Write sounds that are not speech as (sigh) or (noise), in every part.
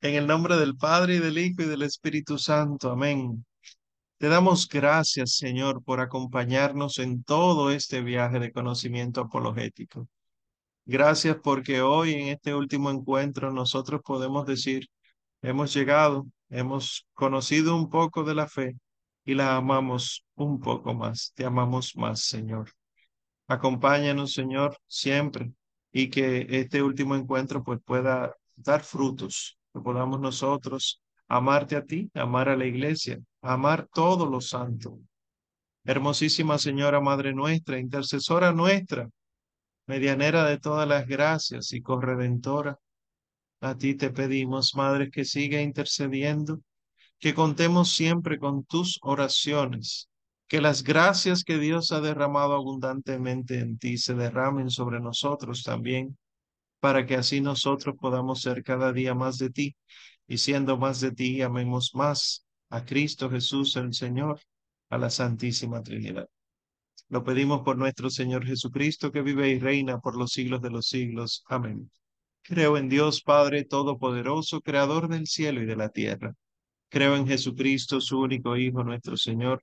En el nombre del Padre y del Hijo y del Espíritu Santo. Amén. Te damos gracias, Señor, por acompañarnos en todo este viaje de conocimiento apologético. Gracias porque hoy en este último encuentro nosotros podemos decir, hemos llegado, hemos conocido un poco de la fe y la amamos un poco más. Te amamos más, Señor. Acompáñanos, Señor, siempre y que este último encuentro pues pueda dar frutos, que podamos nosotros amarte a ti, amar a la iglesia, amar todos los santos. Hermosísima Señora Madre nuestra, intercesora nuestra, medianera de todas las gracias y corredentora, a ti te pedimos, Madre, que siga intercediendo, que contemos siempre con tus oraciones, que las gracias que Dios ha derramado abundantemente en ti se derramen sobre nosotros también, para que así nosotros podamos ser cada día más de ti, y siendo más de ti, amemos más a Cristo Jesús el Señor, a la Santísima Trinidad. Lo pedimos por nuestro Señor Jesucristo, que vive y reina por los siglos de los siglos. Amén. Creo en Dios Padre Todopoderoso, Creador del cielo y de la tierra. Creo en Jesucristo, su único Hijo, nuestro Señor,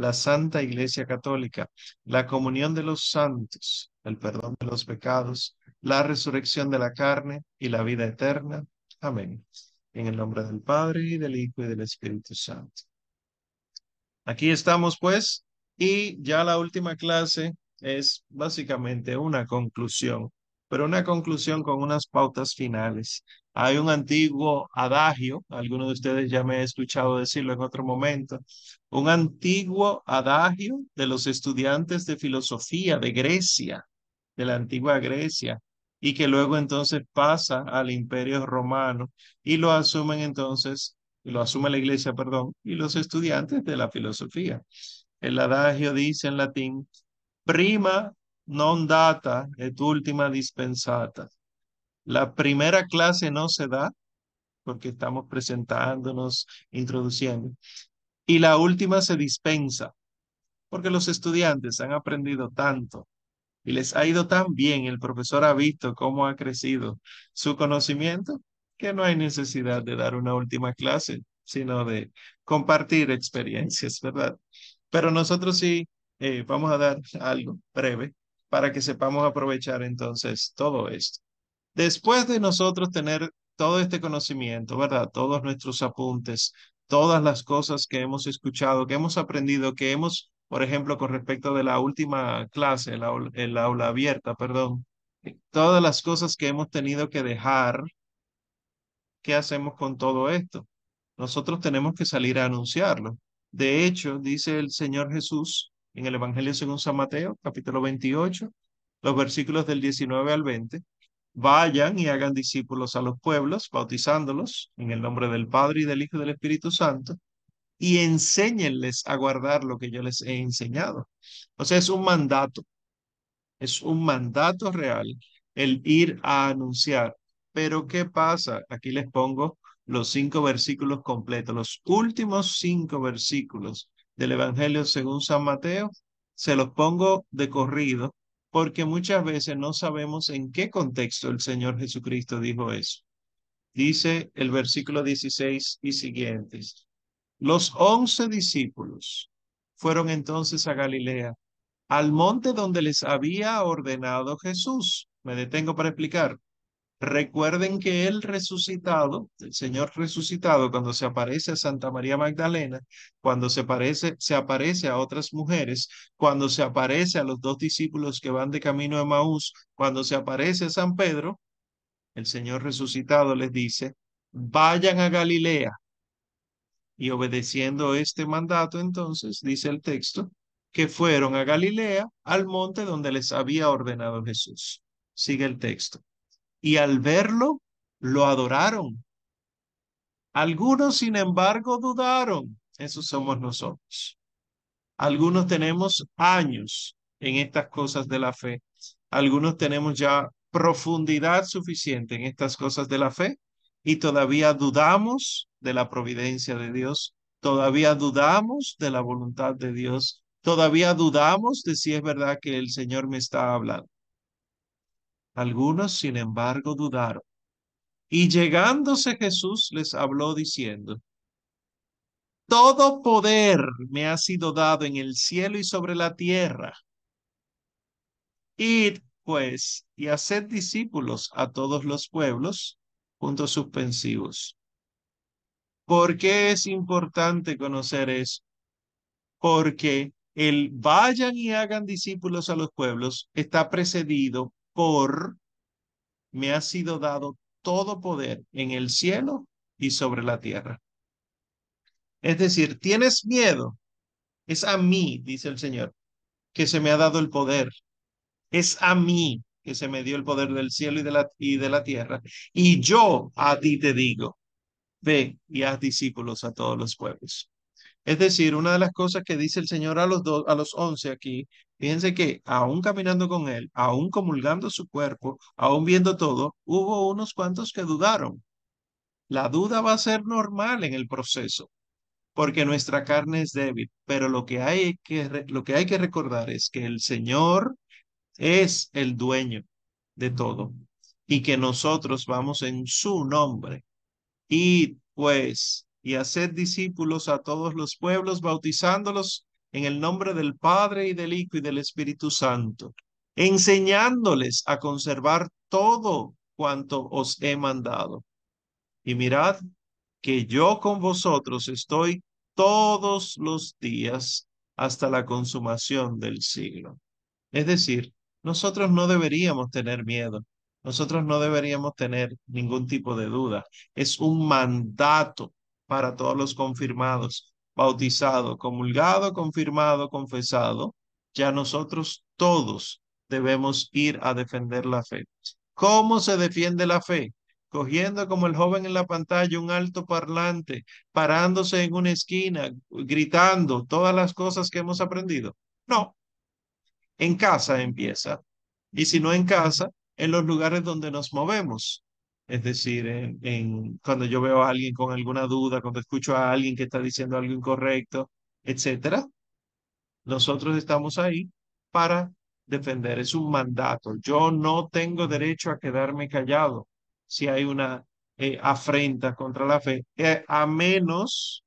la Santa Iglesia Católica, la comunión de los santos, el perdón de los pecados, la resurrección de la carne y la vida eterna. Amén. En el nombre del Padre y del Hijo y del Espíritu Santo. Aquí estamos pues y ya la última clase es básicamente una conclusión, pero una conclusión con unas pautas finales. Hay un antiguo adagio, algunos de ustedes ya me he escuchado decirlo en otro momento, un antiguo adagio de los estudiantes de filosofía de Grecia, de la antigua Grecia, y que luego entonces pasa al imperio romano y lo asumen entonces, lo asume la iglesia, perdón, y los estudiantes de la filosofía. El adagio dice en latín, prima non data et última dispensata. La primera clase no se da porque estamos presentándonos, introduciendo, y la última se dispensa porque los estudiantes han aprendido tanto y les ha ido tan bien, el profesor ha visto cómo ha crecido su conocimiento, que no hay necesidad de dar una última clase, sino de compartir experiencias, ¿verdad? Pero nosotros sí eh, vamos a dar algo breve para que sepamos aprovechar entonces todo esto. Después de nosotros tener todo este conocimiento, ¿verdad? Todos nuestros apuntes, todas las cosas que hemos escuchado, que hemos aprendido, que hemos, por ejemplo, con respecto de la última clase, el aula, abierta, perdón, todas las cosas que hemos tenido que dejar, ¿qué hacemos con todo esto? Nosotros tenemos que salir a anunciarlo. De hecho, dice el Señor Jesús en el Evangelio según San Mateo, capítulo 28, los versículos del 19 al 20, vayan y hagan discípulos a los pueblos, bautizándolos en el nombre del Padre y del Hijo y del Espíritu Santo, y enséñenles a guardar lo que yo les he enseñado. O sea, es un mandato, es un mandato real el ir a anunciar. Pero ¿qué pasa? Aquí les pongo los cinco versículos completos, los últimos cinco versículos del Evangelio según San Mateo, se los pongo de corrido porque muchas veces no sabemos en qué contexto el Señor Jesucristo dijo eso. Dice el versículo 16 y siguientes. Los once discípulos fueron entonces a Galilea, al monte donde les había ordenado Jesús. Me detengo para explicar. Recuerden que el resucitado, el Señor resucitado, cuando se aparece a Santa María Magdalena, cuando se, aparece, se aparece a otras mujeres, cuando se aparece a los dos discípulos que van de camino a Maús, cuando se aparece a San Pedro, el Señor resucitado les dice, vayan a Galilea. Y obedeciendo este mandato, entonces, dice el texto, que fueron a Galilea, al monte donde les había ordenado Jesús. Sigue el texto y al verlo lo adoraron. Algunos, sin embargo, dudaron. Esos somos nosotros. Algunos tenemos años en estas cosas de la fe. Algunos tenemos ya profundidad suficiente en estas cosas de la fe y todavía dudamos de la providencia de Dios, todavía dudamos de la voluntad de Dios, todavía dudamos de si es verdad que el Señor me está hablando. Algunos, sin embargo, dudaron. Y llegándose Jesús les habló diciendo, todo poder me ha sido dado en el cielo y sobre la tierra. Id, pues, y haced discípulos a todos los pueblos, puntos suspensivos. ¿Por qué es importante conocer eso? Porque el vayan y hagan discípulos a los pueblos está precedido por me ha sido dado todo poder en el cielo y sobre la tierra. Es decir, tienes miedo. Es a mí, dice el Señor, que se me ha dado el poder. Es a mí que se me dio el poder del cielo y de la, y de la tierra. Y yo a ti te digo, ve y haz discípulos a todos los pueblos. Es decir, una de las cosas que dice el Señor a los, dos, a los once aquí, fíjense que aún caminando con Él, aún comulgando su cuerpo, aún viendo todo, hubo unos cuantos que dudaron. La duda va a ser normal en el proceso porque nuestra carne es débil, pero lo que hay que, lo que, hay que recordar es que el Señor es el dueño de todo y que nosotros vamos en su nombre. Y pues, y hacer discípulos a todos los pueblos, bautizándolos en el nombre del Padre y del Hijo y del Espíritu Santo, enseñándoles a conservar todo cuanto os he mandado. Y mirad, que yo con vosotros estoy todos los días hasta la consumación del siglo. Es decir, nosotros no deberíamos tener miedo, nosotros no deberíamos tener ningún tipo de duda. Es un mandato para todos los confirmados, bautizado, comulgado, confirmado, confesado. Ya nosotros todos debemos ir a defender la fe. ¿Cómo se defiende la fe? cogiendo como el joven en la pantalla un alto parlante, parándose en una esquina, gritando todas las cosas que hemos aprendido. No, en casa empieza. Y si no en casa, en los lugares donde nos movemos. Es decir, en, cuando yo veo a alguien con alguna duda, cuando escucho a alguien que está diciendo algo incorrecto, etcétera, nosotros estamos ahí para defender. Es un mandato. Yo no tengo derecho a quedarme callado si hay una eh, afrenta contra la fe, eh, a menos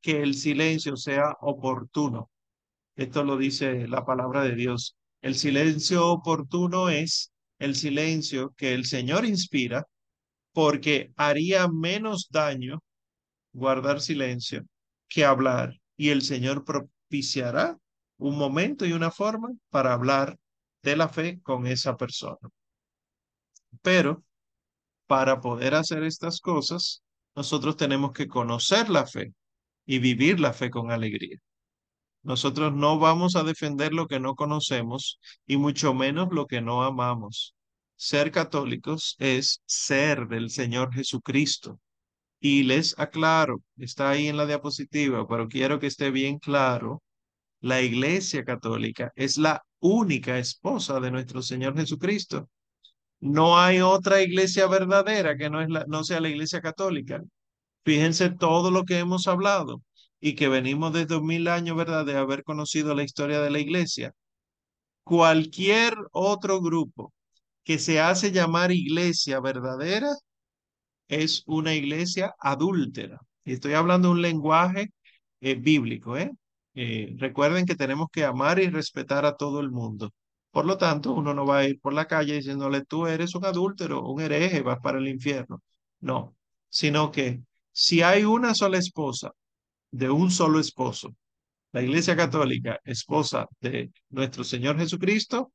que el silencio sea oportuno. Esto lo dice la palabra de Dios. El silencio oportuno es el silencio que el Señor inspira porque haría menos daño guardar silencio que hablar y el Señor propiciará un momento y una forma para hablar de la fe con esa persona. Pero para poder hacer estas cosas, nosotros tenemos que conocer la fe y vivir la fe con alegría. Nosotros no vamos a defender lo que no conocemos y mucho menos lo que no amamos. Ser católicos es ser del Señor Jesucristo. Y les aclaro, está ahí en la diapositiva, pero quiero que esté bien claro, la Iglesia Católica es la única esposa de nuestro Señor Jesucristo. No hay otra iglesia verdadera que no, sea la iglesia católica. Fíjense todo lo que hemos hablado y que venimos desde mil años, ¿verdad?, de haber conocido la historia de la iglesia. Cualquier otro grupo que se hace llamar iglesia verdadera es una iglesia adúltera. Y estoy hablando de un lenguaje eh, bíblico, ¿eh? ¿eh? Recuerden que tenemos que amar y respetar a todo el mundo. Por lo tanto, uno no va a ir por la calle diciéndole, tú eres un adúltero, un hereje, vas para el infierno. No, sino que si hay una sola esposa de un solo esposo, la Iglesia Católica, esposa de nuestro Señor Jesucristo,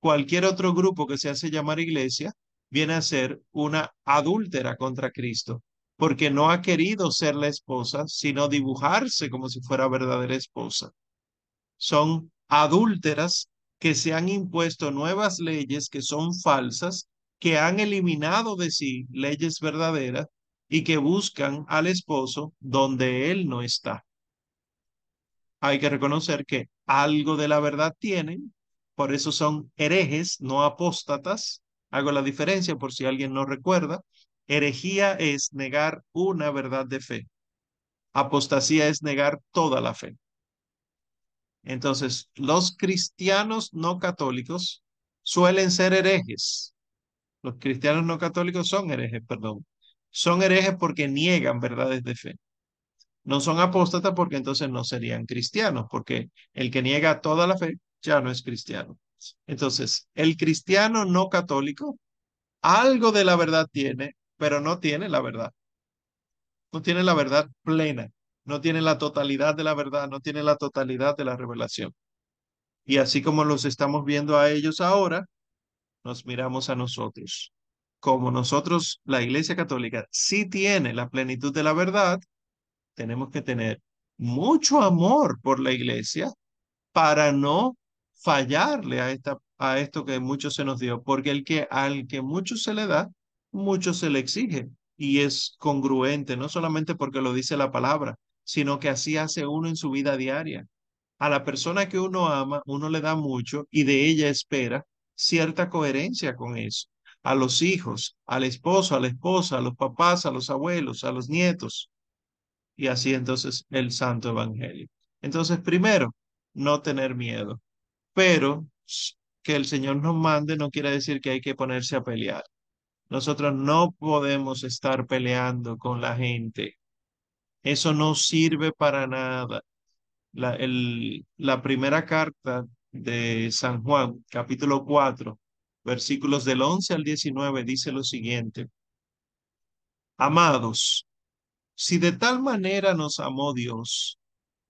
cualquier otro grupo que se hace llamar iglesia, viene a ser una adúltera contra Cristo, porque no ha querido ser la esposa, sino dibujarse como si fuera verdadera esposa. Son adúlteras que se han impuesto nuevas leyes que son falsas, que han eliminado de sí leyes verdaderas y que buscan al esposo donde él no está. Hay que reconocer que algo de la verdad tienen, por eso son herejes, no apóstatas. Hago la diferencia por si alguien no recuerda. Herejía es negar una verdad de fe. Apostasía es negar toda la fe. Entonces, los cristianos no católicos suelen ser herejes. Los cristianos no católicos son herejes, perdón. Son herejes porque niegan verdades de fe. No son apóstatas porque entonces no serían cristianos, porque el que niega toda la fe ya no es cristiano. Entonces, el cristiano no católico algo de la verdad tiene, pero no tiene la verdad. No tiene la verdad plena, no tiene la totalidad de la verdad, no tiene la totalidad de la revelación. Y así como los estamos viendo a ellos ahora, nos miramos a nosotros. Como nosotros, la Iglesia Católica, sí tiene la plenitud de la verdad, tenemos que tener mucho amor por la Iglesia para no fallarle a, esta, a esto que mucho se nos dio, porque el que al que mucho se le da, mucho se le exige y es congruente, no solamente porque lo dice la palabra, sino que así hace uno en su vida diaria. A la persona que uno ama, uno le da mucho y de ella espera cierta coherencia con eso. A los hijos, al esposo, a la esposa, a los papás, a los abuelos, a los nietos. Y así entonces el santo evangelio. Entonces, primero, no tener miedo. Pero que el Señor nos mande no quiere decir que hay que ponerse a pelear. Nosotros no podemos estar peleando con la gente. Eso no sirve para nada. La, el, la primera carta de San Juan, capítulo 4, versículos del 11 al 19, dice lo siguiente. Amados, si de tal manera nos amó Dios,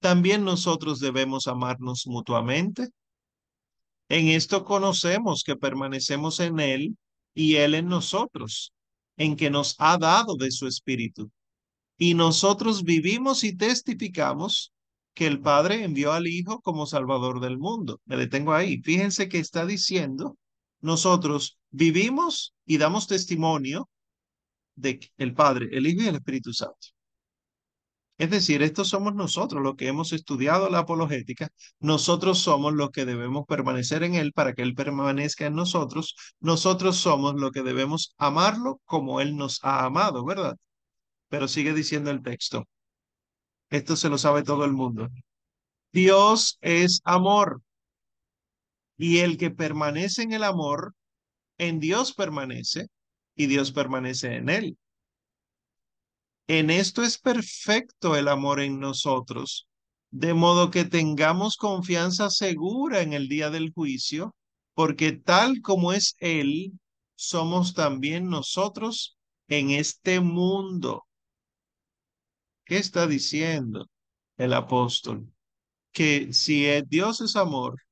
también nosotros debemos amarnos mutuamente. En esto conocemos que permanecemos en Él y Él en nosotros, en que nos ha dado de su Espíritu. Y nosotros vivimos y testificamos que el Padre envió al Hijo como Salvador del mundo. Me detengo ahí. Fíjense que está diciendo, nosotros vivimos y damos testimonio de el Padre, el Hijo y el Espíritu Santo. Es decir, estos somos nosotros los que hemos estudiado la apologética, nosotros somos los que debemos permanecer en Él para que Él permanezca en nosotros, nosotros somos los que debemos amarlo como Él nos ha amado, ¿verdad? Pero sigue diciendo el texto, esto se lo sabe todo el mundo. Dios es amor y el que permanece en el amor, en Dios permanece y Dios permanece en Él. En esto es perfecto el amor en nosotros, de modo que tengamos confianza segura en el día del juicio, porque tal como es Él, somos también nosotros en este mundo. ¿Qué está diciendo el apóstol? Que si Dios es amor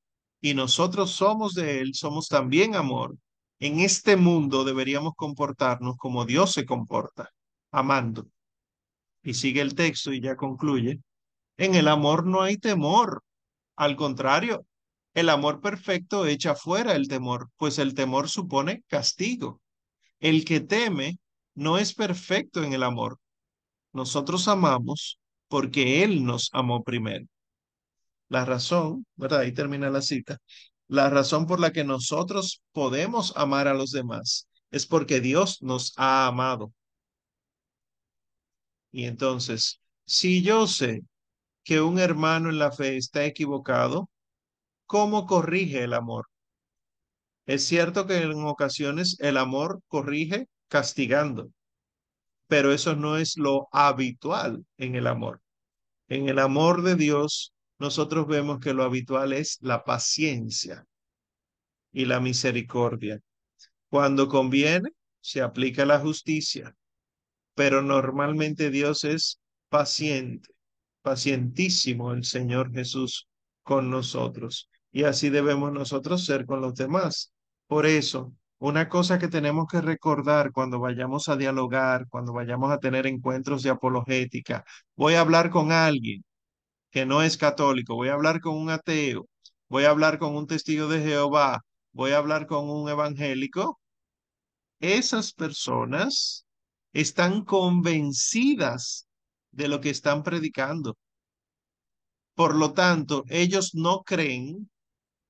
y nosotros somos de Él, somos también amor. En este mundo deberíamos comportarnos como Dios se comporta, amando y sigue el texto y ya concluye, en el amor no hay temor. Al contrario, el amor perfecto echa fuera el temor, pues el temor supone castigo. El que teme no es perfecto en el amor. Nosotros amamos porque Él nos amó primero. La razón, ¿verdad? Ahí termina la cita. La razón por la que nosotros podemos amar a los demás es porque Dios nos ha amado. Y entonces, si yo sé que un hermano en la fe está equivocado, ¿cómo corrige el amor? Es cierto que en ocasiones el amor corrige castigando, pero eso no es lo habitual en el amor. En el amor de Dios, nosotros vemos que lo habitual es la paciencia y la misericordia. Cuando conviene, se aplica la justicia pero normalmente Dios es paciente, pacientísimo el Señor Jesús con nosotros. Y así debemos nosotros ser con los demás. Por eso, una cosa que tenemos que recordar cuando vayamos a dialogar, cuando vayamos a tener encuentros de apologética, voy a hablar con alguien que no es católico, voy a hablar con un ateo, voy a hablar con un testigo de Jehová, voy a hablar con un evangélico, esas personas están convencidas de lo que están predicando. Por lo tanto, ellos no creen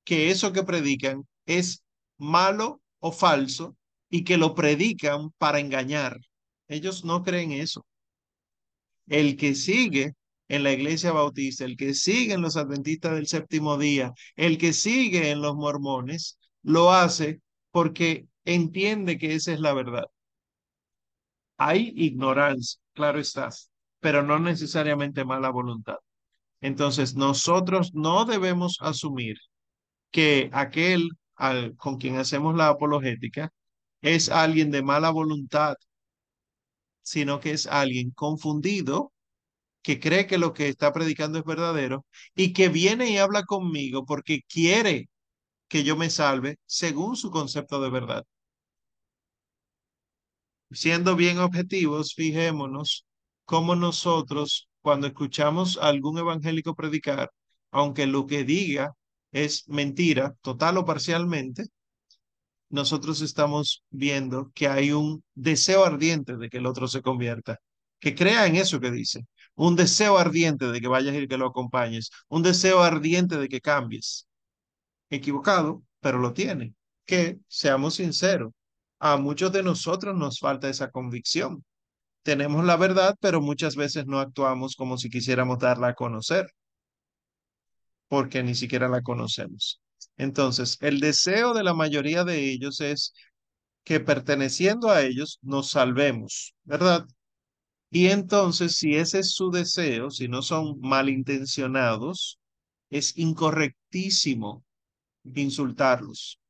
que eso que predican es malo o falso y que lo predican para engañar. Ellos no creen eso. El que sigue en la iglesia bautista, el que sigue en los adventistas del séptimo día, el que sigue en los mormones, lo hace porque entiende que esa es la verdad. Hay ignorancia, claro está, pero no necesariamente mala voluntad. Entonces, nosotros no debemos asumir que aquel al, con quien hacemos la apologética es alguien de mala voluntad, sino que es alguien confundido que cree que lo que está predicando es verdadero y que viene y habla conmigo porque quiere que yo me salve según su concepto de verdad. Siendo bien objetivos, fijémonos cómo nosotros, cuando escuchamos a algún evangélico predicar, aunque lo que diga es mentira, total o parcialmente, nosotros estamos viendo que hay un deseo ardiente de que el otro se convierta, que crea en eso que dice, un deseo ardiente de que vayas y que lo acompañes, un deseo ardiente de que cambies. Equivocado, pero lo tiene. Que seamos sinceros, a muchos de nosotros nos falta esa convicción. Tenemos la verdad, pero muchas veces no actuamos como si quisiéramos darla a conocer, porque ni siquiera la conocemos. Entonces, el deseo de la mayoría de ellos es que perteneciendo a ellos nos salvemos, ¿verdad? Y entonces, si ese es su deseo, si no son malintencionados, es incorrectísimo insultarlos,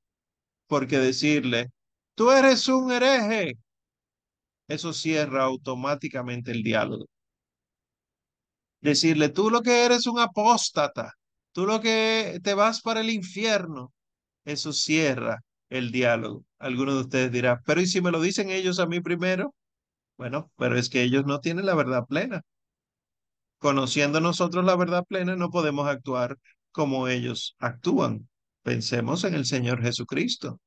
porque decirle, tú eres un hereje, eso cierra automáticamente el diálogo. Decirle, tú lo que eres un apóstata, tú lo que te vas para el infierno, eso cierra el diálogo. Algunos de ustedes dirán, pero ¿y si me lo dicen ellos a mí primero? Bueno, pero es que ellos no tienen la verdad plena. Conociendo nosotros la verdad plena, no podemos actuar como ellos actúan. Pensemos en el Señor Jesucristo,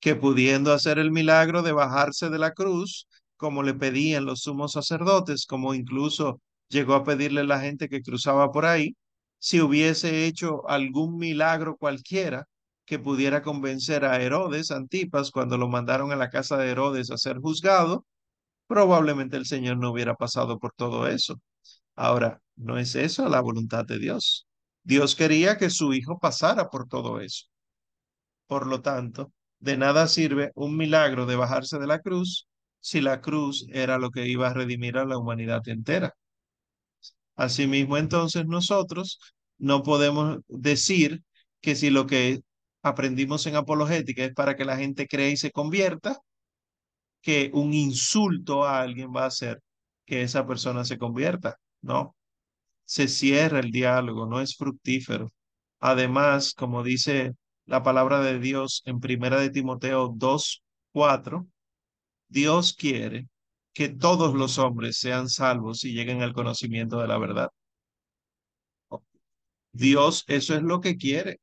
que pudiendo hacer el milagro de bajarse de la cruz, como le pedían los sumos sacerdotes, como incluso llegó a pedirle la gente que cruzaba por ahí, si hubiese hecho algún milagro cualquiera que pudiera convencer a Herodes, Antipas, cuando lo mandaron a la casa de Herodes a ser juzgado, probablemente el Señor no hubiera pasado por todo eso. Ahora, no es eso la voluntad de Dios. Dios quería que su hijo pasara por todo eso. Por lo tanto, de nada sirve un milagro de bajarse de la cruz si la cruz era lo que iba a redimir a la humanidad entera. Asimismo, entonces nosotros no podemos decir que si lo que aprendimos en apologética es para que la gente cree y se convierta, que un insulto a alguien va a hacer que esa persona se convierta. No, se cierra el diálogo, no es fructífero. Además, como dice la palabra de Dios en Primera de Timoteo 2, 4, Dios quiere que todos los hombres sean salvos y lleguen al conocimiento de la verdad. Dios eso es lo que quiere.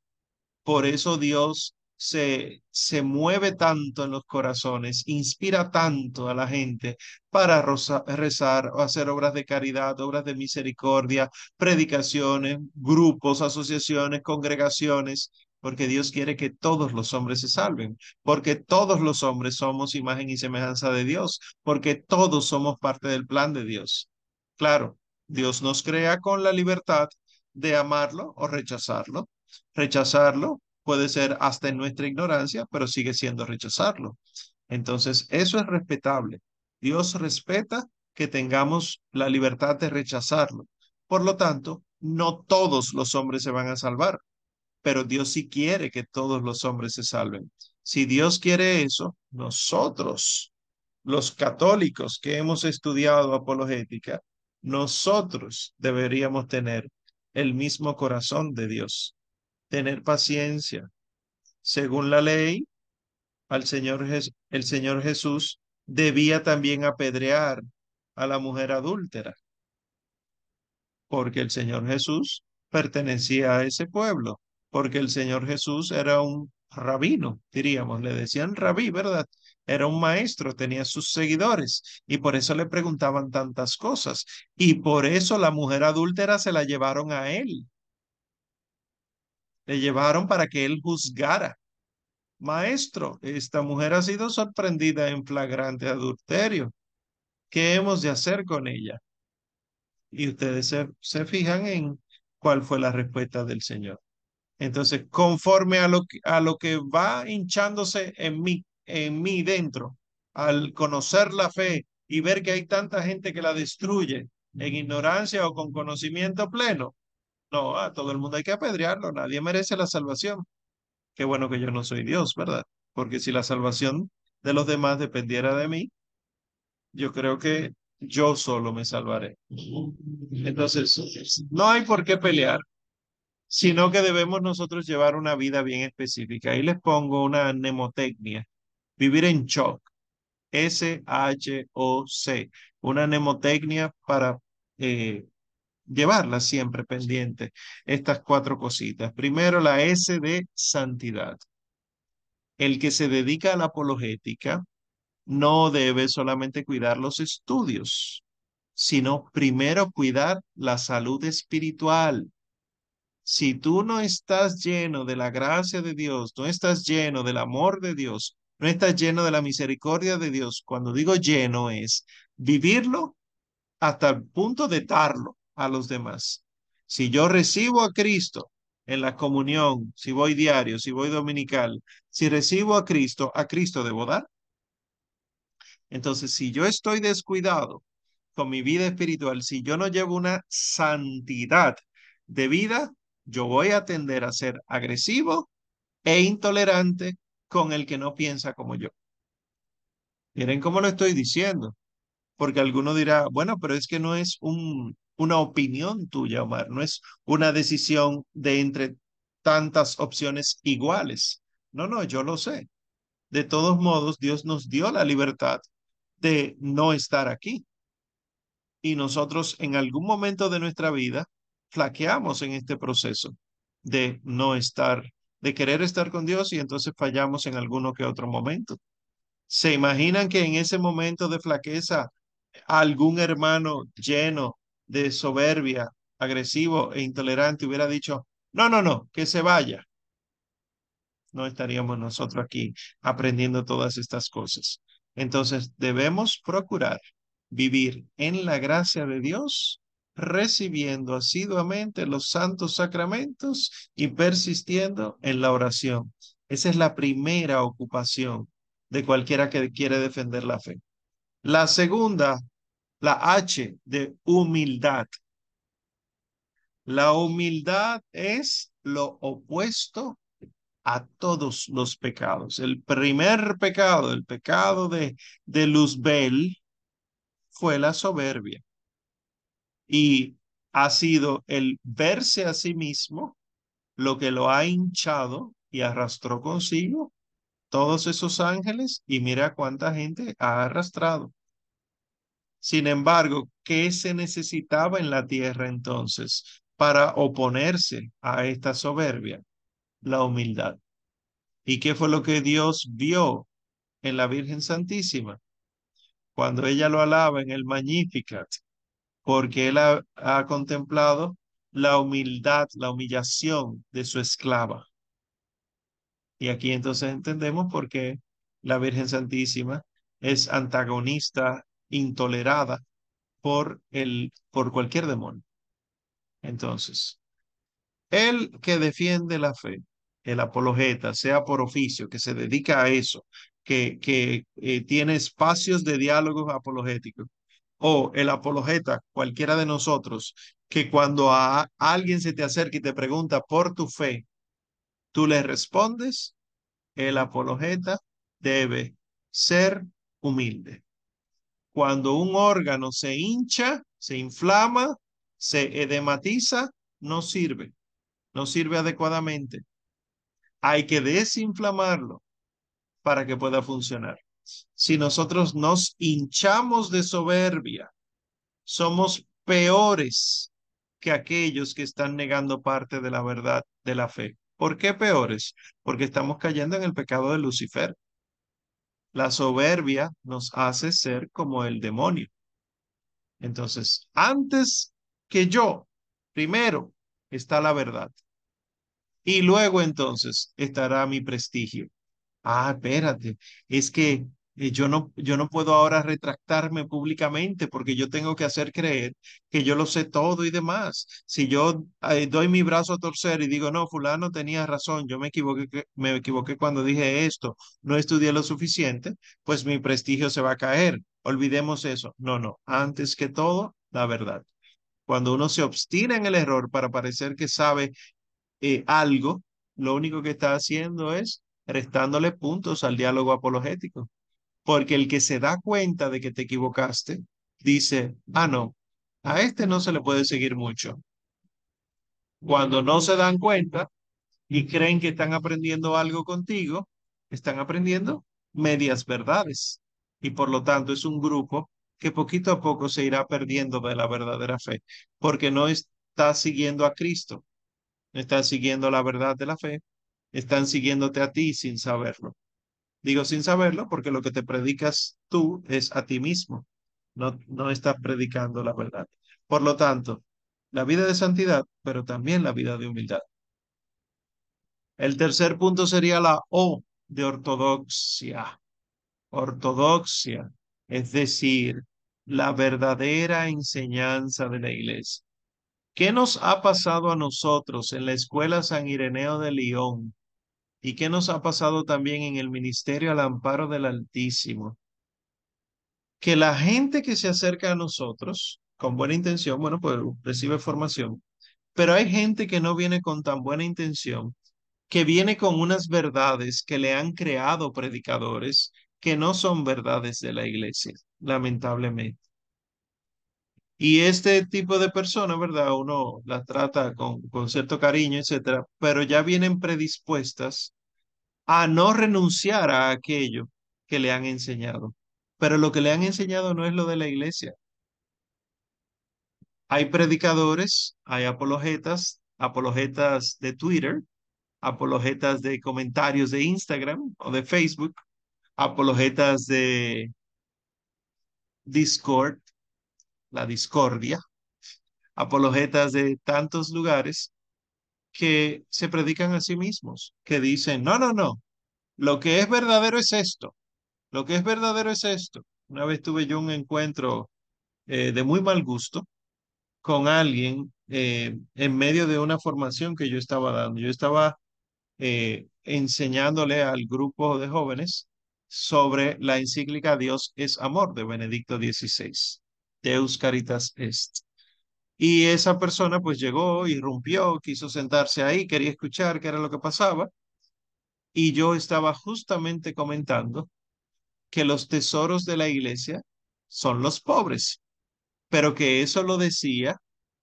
Por eso Dios se, se mueve tanto en los corazones, inspira tanto a la gente para rezar o hacer obras de caridad, obras de misericordia, predicaciones, grupos, asociaciones, congregaciones, porque Dios quiere que todos los hombres se salven, porque todos los hombres somos imagen y semejanza de Dios, porque todos somos parte del plan de Dios. Claro, Dios nos crea con la libertad de amarlo o rechazarlo. Rechazarlo puede ser hasta en nuestra ignorancia, pero sigue siendo rechazarlo. Entonces, eso es respetable. Dios respeta que tengamos la libertad de rechazarlo. Por lo tanto, no todos los hombres se van a salvar, pero Dios sí quiere que todos los hombres se salven. Si Dios quiere eso, nosotros, los católicos que hemos estudiado apologética, nosotros deberíamos tener el mismo corazón de Dios tener paciencia. Según la ley, al Señor el Señor Jesús debía también apedrear a la mujer adúltera, porque el Señor Jesús pertenecía a ese pueblo, porque el Señor Jesús era un rabino, diríamos, le decían rabí, ¿verdad? Era un maestro, tenía sus seguidores y por eso le preguntaban tantas cosas. Y por eso la mujer adúltera se la llevaron a él. Le llevaron para que él juzgara. Maestro, esta mujer ha sido sorprendida en flagrante adulterio. ¿Qué hemos de hacer con ella? Y ustedes se, se fijan en cuál fue la respuesta del Señor. Entonces, conforme a lo, a lo que va hinchándose en mí, en mí dentro, al conocer la fe y ver que hay tanta gente que la destruye en ignorancia o con conocimiento pleno, no, a todo el mundo hay que apedrearlo, nadie merece la salvación. Qué bueno que yo no soy Dios, ¿verdad? Porque si la salvación de los demás dependiera de mí, yo creo que yo solo me salvaré. Entonces, no hay por qué pelear sino que debemos nosotros llevar una vida bien específica. Ahí les pongo una mnemotecnia, vivir en shock, S-H-O-C, una mnemotecnia para eh, llevarla siempre pendiente, estas cuatro cositas. Primero, la S de santidad. El que se dedica a la apologética no debe solamente cuidar los estudios, sino primero cuidar la salud espiritual si tú no estás lleno de la gracia de Dios, no estás lleno del amor de Dios, no estás lleno de la misericordia de Dios, cuando digo lleno es vivirlo hasta el punto de darlo a los demás. Si yo recibo a Cristo en la comunión, si voy diario, si voy dominical, si recibo a Cristo, a Cristo debo dar. Entonces, si yo estoy descuidado con mi vida espiritual, si yo no llevo una santidad de vida, yo voy a tender a ser agresivo e intolerante con el que no piensa como yo. Miren cómo lo estoy diciendo, porque alguno dirá, bueno, pero es que no es un, una opinión tuya, Omar, no es una decisión de entre tantas opciones iguales. No, no, yo lo sé. De todos modos, Dios nos dio la libertad de no estar aquí. Y nosotros en algún momento de nuestra vida flaqueamos en este proceso de no estar, de querer estar con Dios y entonces fallamos en alguno que otro momento. ¿Se imaginan que en ese momento de flaqueza algún hermano lleno de soberbia, agresivo e intolerante hubiera dicho, no, no, no, que se vaya? No estaríamos nosotros aquí aprendiendo todas estas cosas. Entonces debemos procurar vivir en la gracia de Dios recibiendo asiduamente los santos sacramentos y persistiendo en la oración. Esa es la primera ocupación de cualquiera que quiere defender la fe. La segunda, la H de humildad. La humildad es lo opuesto a todos los pecados. El primer pecado, el pecado de, de Luzbel, fue la soberbia y ha sido el verse a sí mismo lo que lo ha hinchado y arrastró consigo todos esos ángeles y mira cuánta gente ha arrastrado. Sin embargo, ¿qué se necesitaba en la tierra entonces para oponerse a esta soberbia? La humildad. ¿Y qué fue lo que Dios vio en la Virgen Santísima? Cuando ella lo alaba en el Magnificat, porque él ha, contemplado la humildad, la humillación de su esclava. Y aquí entonces entendemos por qué la Virgen Santísima es antagonista, intolerada por, el, por cualquier demonio. Entonces, el que defiende la fe, el apologeta, sea por oficio, que se dedica a eso, que, que eh, tiene espacios de diálogos apologéticos, o el apologeta, cualquiera de nosotros, que cuando a alguien se te acerca y te pregunta por tu fe, tú le respondes, el apologeta debe ser humilde. Cuando un órgano se hincha, se inflama, se edematiza, no sirve, no sirve adecuadamente. Hay que desinflamarlo para que pueda funcionar si nosotros nos hinchamos de soberbia, somos peores que aquellos que están negando parte de la verdad de la fe. ¿Por qué peores? Porque estamos cayendo en el pecado de Lucifer. La soberbia nos hace ser como el demonio. Entonces, antes que yo, primero está la verdad. Y luego entonces estará mi prestigio. Ah, espérate, es que eh, yo no, yo no puedo ahora retractarme públicamente porque yo tengo que hacer creer que yo lo sé todo y demás. Si yo eh, doy mi brazo a torcer y digo, no, fulano tenía razón, yo me equivoqué, me equivoqué cuando dije esto, no estudié lo suficiente, pues mi prestigio se va a caer. Olvidemos eso. No, no, antes que todo, la verdad. Cuando uno se obstina en el error para parecer que sabe eh, algo, lo único que está haciendo es restándole puntos al diálogo apologético. Porque el que se da cuenta de que te equivocaste, dice, ah, no, a este no se le puede seguir mucho. Cuando no se dan cuenta y creen que están aprendiendo algo contigo, están aprendiendo medias verdades. Y por lo tanto es un grupo que poquito a poco se irá perdiendo de la verdadera fe, porque no está siguiendo a Cristo, no está siguiendo la verdad de la fe, están siguiéndote a ti sin saberlo. Digo sin saberlo porque lo que te predicas tú es a ti mismo, no, no estás predicando la verdad. Por lo tanto, la vida de santidad, pero también la vida de humildad. El tercer punto sería la O de ortodoxia. Ortodoxia, es decir, la verdadera enseñanza de la iglesia. ¿Qué nos ha pasado a nosotros en la Escuela San Ireneo de León ¿Y qué nos ha pasado también en el ministerio al amparo del Altísimo? Que la gente que se acerca a nosotros con buena intención, bueno, pues recibe formación, pero hay gente que no viene con tan buena intención, que viene con unas verdades que le han creado predicadores que no son verdades de la iglesia, lamentablemente. Y este tipo de personas, ¿verdad? Uno las trata con, con cierto cariño, etcétera, pero ya vienen predispuestas a no renunciar a aquello que le han enseñado. Pero lo que le han enseñado no es lo de la iglesia. Hay predicadores, hay apologetas, apologetas de Twitter, apologetas de comentarios de Instagram o de Facebook, apologetas de Discord, la discordia, apologetas de tantos lugares que se predican a sí mismos, que dicen, no, no, no, lo que es verdadero es esto, lo que es verdadero es esto. Una vez tuve yo un encuentro eh, de muy mal gusto con alguien eh, en medio de una formación que yo estaba dando. Yo estaba eh, enseñándole al grupo de jóvenes sobre la encíclica Dios es amor de Benedicto XVI, Deus Caritas Est. Y esa persona pues llegó, irrumpió, quiso sentarse ahí, quería escuchar qué era lo que pasaba. Y yo estaba justamente comentando que los tesoros de la iglesia son los pobres, pero que eso lo decía,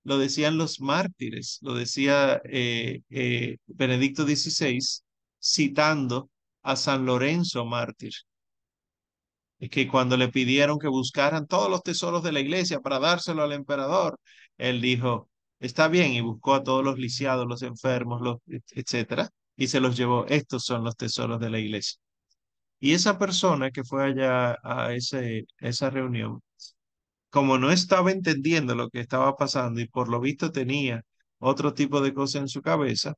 lo decían los mártires, lo decía eh, eh, Benedicto XVI, citando a San Lorenzo mártir que cuando le pidieron que buscaran todos los tesoros de la iglesia para dárselo al emperador, él dijo, está bien, y buscó a todos los lisiados, los enfermos, los, etcétera, y se los llevó. Estos son los tesoros de la iglesia. Y esa persona que fue allá a ese, esa reunión, como no estaba entendiendo lo que estaba pasando y por lo visto tenía otro tipo de cosas en su cabeza,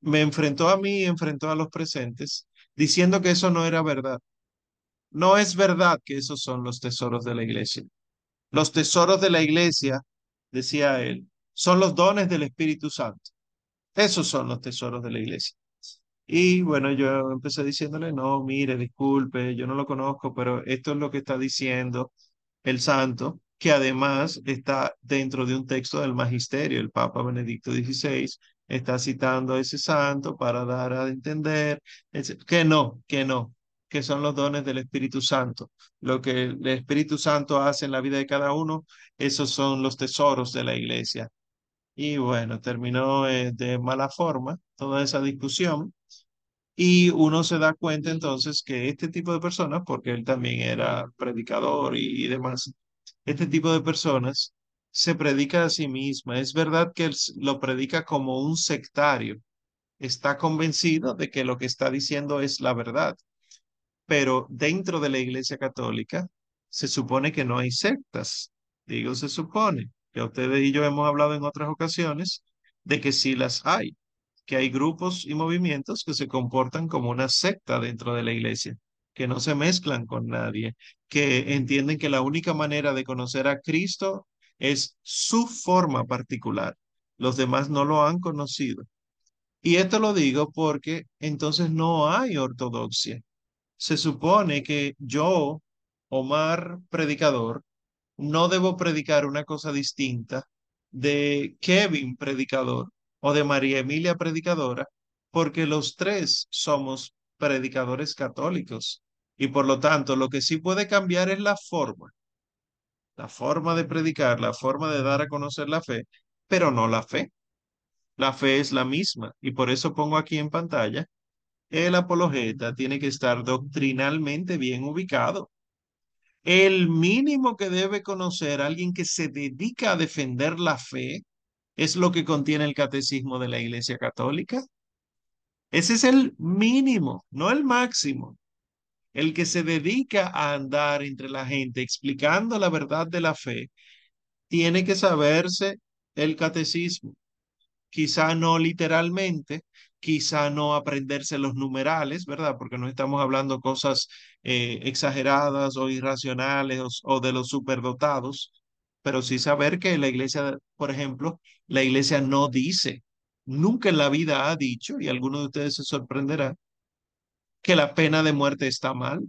me enfrentó a mí y enfrentó a los presentes diciendo que eso no era verdad. No es verdad que esos son los tesoros de la iglesia. Los tesoros de la iglesia, decía él, son los dones del Espíritu Santo. Esos son los tesoros de la iglesia. Y bueno, yo empecé diciéndole, no, mire, disculpe, yo no lo conozco, pero esto es lo que está diciendo el santo, que además está dentro de un texto del magisterio. El Papa Benedicto XVI está citando a ese santo para dar a entender que no, que no, que son los dones del Espíritu Santo. Lo que el Espíritu Santo hace en la vida de cada uno, esos son los tesoros de la iglesia. Y bueno, terminó eh, de mala forma toda esa discusión. Y uno se da cuenta entonces que este tipo de personas, porque él también era predicador y, demás, este tipo de personas se predica a sí misma. Es verdad que él lo predica como un sectario, está convencido de que lo que está diciendo es la verdad. Pero dentro de la Iglesia Católica se supone que no hay sectas. Digo, se supone. Que ustedes y yo hemos hablado en otras ocasiones de que sí las hay, que hay grupos y movimientos que se comportan como una secta dentro de la iglesia, que no se mezclan con nadie, que entienden que la única manera de conocer a Cristo es su forma particular. Los demás no lo han conocido. Y esto lo digo porque entonces no hay ortodoxia. Se supone que yo, Omar, predicador, no debo predicar una cosa distinta de Kevin, predicador, o de María Emilia, predicadora, porque los tres somos predicadores católicos. Y por lo tanto, lo que sí puede cambiar es la forma, la forma de predicar, la forma de dar a conocer la fe, pero no la fe. La fe es la misma y por eso pongo aquí en pantalla, el apologeta tiene que estar doctrinalmente bien ubicado. El mínimo que debe conocer alguien que se dedica a defender la fe es lo que contiene el catecismo de la Iglesia Católica. Ese es el mínimo, no el máximo. El que se dedica a andar entre la gente explicando la verdad de la fe, tiene que saberse el catecismo. Quizá no literalmente, quizá no aprenderse los numerales, ¿verdad? Porque no estamos hablando cosas eh, exageradas o irracionales o, de los superdotados, pero sí saber que la iglesia, por ejemplo, la iglesia no dice, nunca en la vida ha dicho, y alguno de ustedes se sorprenderá, que la pena de muerte está mal.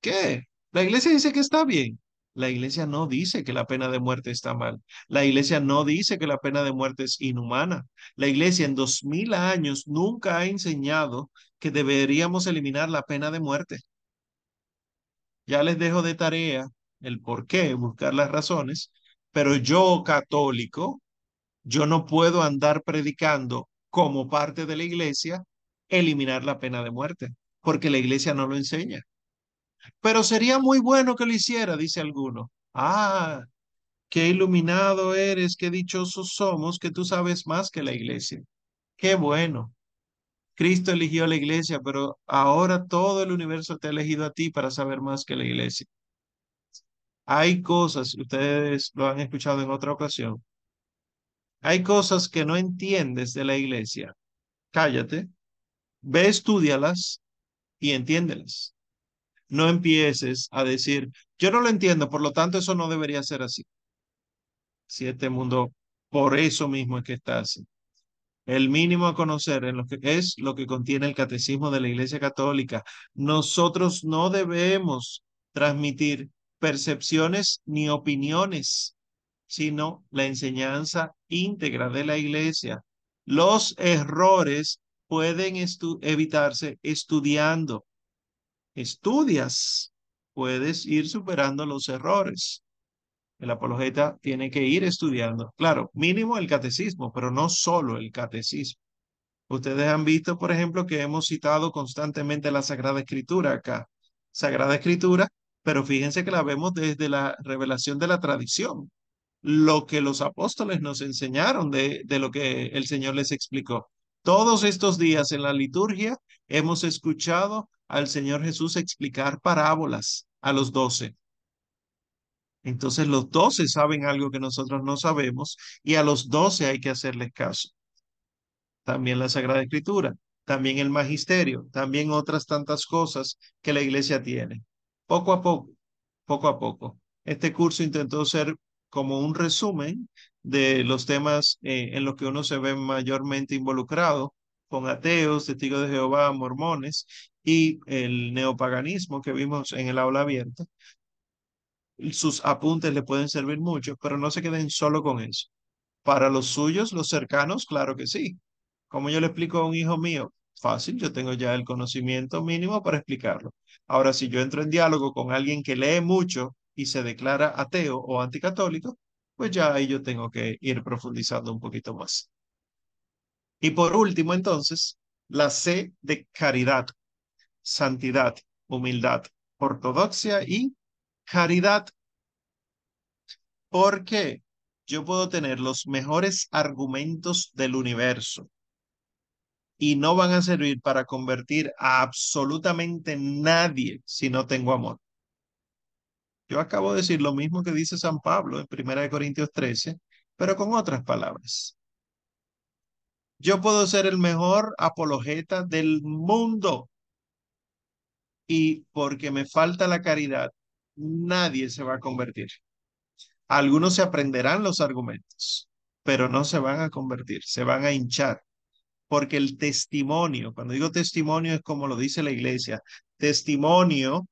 ¿Qué? La iglesia dice que está bien. La iglesia no dice que la pena de muerte está mal. La iglesia no dice que la pena de muerte es inhumana. La iglesia en dos mil años nunca ha enseñado que deberíamos eliminar la pena de muerte. Ya les dejo de tarea el por qué, buscar las razones, pero yo católico, yo no puedo andar predicando como parte de la iglesia eliminar la pena de muerte, porque la iglesia no lo enseña. Pero sería muy bueno que lo hiciera, dice alguno. Ah, qué iluminado eres, qué dichosos somos, que tú sabes más que la iglesia. Qué bueno. Cristo eligió a la iglesia, pero ahora todo el universo te ha elegido a ti para saber más que la iglesia. Hay cosas, ustedes lo han escuchado en otra ocasión, hay cosas que no entiendes de la iglesia. Cállate, ve, estudialas y entiéndelas. No empieces a decir, yo no lo entiendo, por lo tanto eso no debería ser así. Si este mundo, por eso mismo es que está así. El mínimo a conocer en lo que es lo que contiene el catecismo de la Iglesia Católica. Nosotros no debemos transmitir percepciones ni opiniones, sino la enseñanza íntegra de la Iglesia. Los errores pueden evitarse estudiando. Estudias, puedes ir superando los errores. El apologeta tiene que ir estudiando. Claro, mínimo el catecismo, pero no solo el catecismo. Ustedes han visto, por ejemplo, que hemos citado constantemente la Sagrada Escritura acá. Sagrada Escritura, pero fíjense que la vemos desde la revelación de la tradición. Lo que los apóstoles nos enseñaron de, de lo que el Señor les explicó. Todos estos días en la liturgia hemos escuchado al Señor Jesús explicar parábolas a los doce. Entonces los doce saben algo que nosotros no sabemos y a los doce hay que hacerles caso. También la Sagrada Escritura, también el Magisterio, también otras tantas cosas que la iglesia tiene. Poco a poco, poco a poco. Este curso intentó ser como un resumen de los temas eh, en los que uno se ve mayormente involucrado, con ateos, testigos de Jehová, mormones y el neopaganismo que vimos en el aula abierta sus apuntes le pueden servir mucho, pero no se queden solo con eso. Para los suyos, los cercanos, claro que sí. Como yo le explico a un hijo mío, fácil, yo tengo ya el conocimiento mínimo para explicarlo. Ahora, si yo entro en diálogo con alguien que lee mucho y se declara ateo o anticatólico, pues ya ahí yo tengo que ir profundizando un poquito más. Y por último, entonces, la C de caridad, santidad, humildad, ortodoxia y caridad. ¿Por qué? Yo puedo tener los mejores argumentos del universo y no van a servir para convertir a absolutamente nadie si no tengo amor. Yo acabo de decir lo mismo que dice San Pablo en 1 Corintios 13, pero con otras palabras. Yo puedo ser el mejor apologeta del mundo y porque me falta la caridad, nadie se va a convertir. Algunos se aprenderán los argumentos, pero no se van a convertir, se van a hinchar porque el testimonio, cuando digo testimonio es como lo dice la iglesia, testimonio,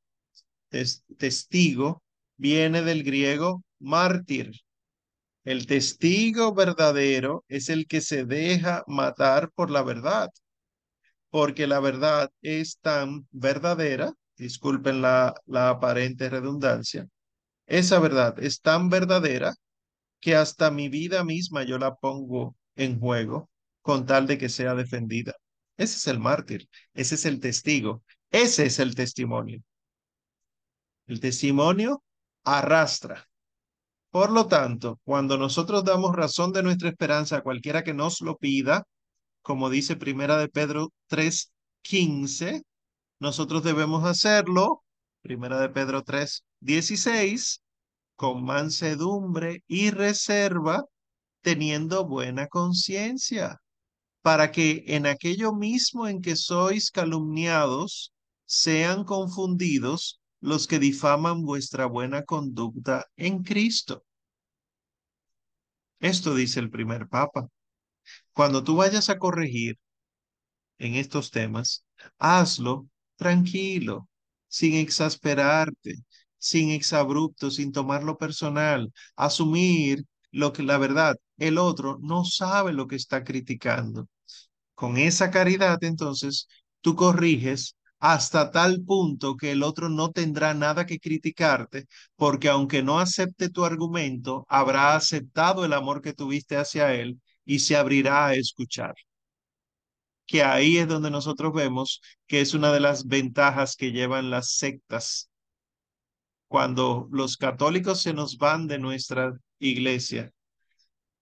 testigo, viene del griego mártir. El testigo verdadero es el que se deja matar por la verdad, porque la verdad es tan verdadera, disculpen la, aparente redundancia, esa verdad es tan verdadera que hasta mi vida misma yo la pongo en juego con tal de que sea defendida. Ese es el mártir, ese es el testigo, ese es el testimonio. El testimonio arrastra. Por lo tanto, cuando nosotros damos razón de nuestra esperanza a cualquiera que nos lo pida, como dice Primera de Pedro 3:15, nosotros debemos hacerlo, Primera de Pedro 3:16, con mansedumbre y reserva, teniendo buena conciencia para que en aquello mismo en que sois calumniados, sean confundidos los que difaman vuestra buena conducta en Cristo. Esto dice el primer papa. Cuando tú vayas a corregir en estos temas, hazlo tranquilo, sin exasperarte, sin exabrupto, sin tomarlo personal, asumir lo que la verdad, el otro no sabe lo que está criticando. Con esa caridad, entonces, tú corriges hasta tal punto que el otro no tendrá nada que criticarte, porque aunque no acepte tu argumento, habrá aceptado el amor que tuviste hacia él y se abrirá a escuchar. Que ahí es donde nosotros vemos que es una de las ventajas que llevan las sectas. Cuando los católicos se nos van de nuestra iglesia,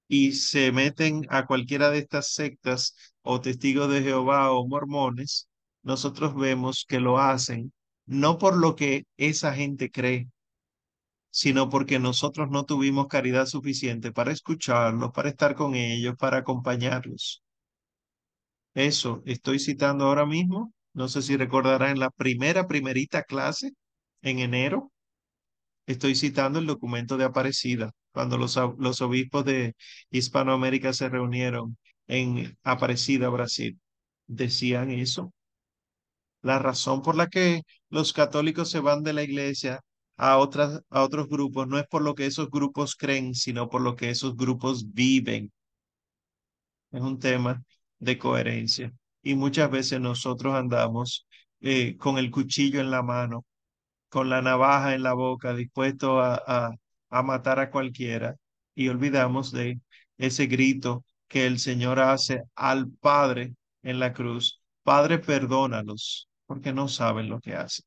y se meten a cualquiera de estas sectas o testigos de Jehová o mormones, nosotros vemos que lo hacen no por lo que esa gente cree, sino porque nosotros no tuvimos caridad suficiente para escucharlos, para estar con ellos, para acompañarlos. Eso estoy citando ahora mismo. No sé si recordarán en la primera, primerita clase en enero. Estoy citando el documento de Aparecida, cuando los, los obispos de Hispanoamérica se reunieron en Aparecida, Brasil. Decían eso. La razón por la que los católicos se van de la iglesia a, otras, a otros grupos no es por lo que esos grupos creen, sino por lo que esos grupos viven. Es un tema de coherencia. Y muchas veces nosotros andamos eh, con el cuchillo en la mano con la navaja en la boca, dispuesto a, a, matar a cualquiera, y olvidamos de ese grito que el Señor hace al Padre en la cruz. Padre, perdónalos, porque no saben lo que hacen.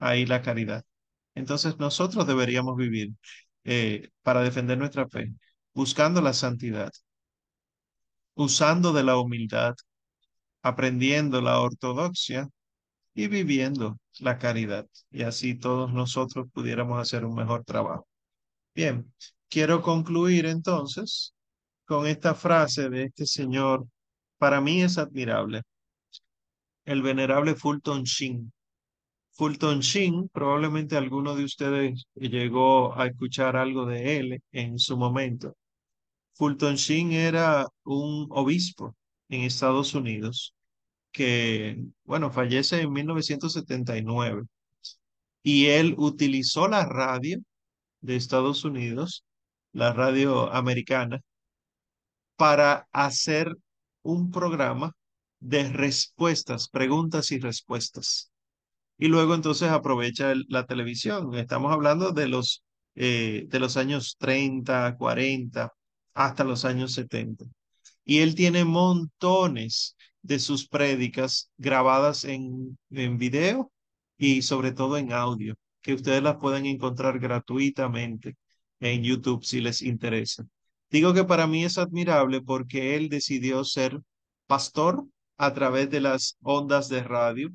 Ahí la caridad. Entonces nosotros deberíamos vivir eh, para defender nuestra fe, buscando la santidad, usando de la humildad, aprendiendo la ortodoxia y viviendo la caridad. Y así todos nosotros pudiéramos hacer un mejor trabajo. Bien, quiero concluir entonces con esta frase de este señor. Para mí es admirable. El venerable Fulton Sheen. Fulton Sheen, probablemente alguno de ustedes llegó a escuchar algo de él en su momento. Fulton Sheen era un obispo en Estados Unidos que, bueno, fallece en 1979 y él utilizó la radio de Estados Unidos, la radio americana, para hacer un programa de respuestas, preguntas y respuestas. Y luego entonces aprovecha la televisión. Estamos hablando de los, eh, de los años 30, 40, hasta los años 70. Y él tiene montones de sus prédicas grabadas en, en video y sobre todo en audio, que ustedes las pueden encontrar gratuitamente en YouTube si les interesa. Digo que para mí es admirable porque él decidió ser pastor a través de las ondas de radio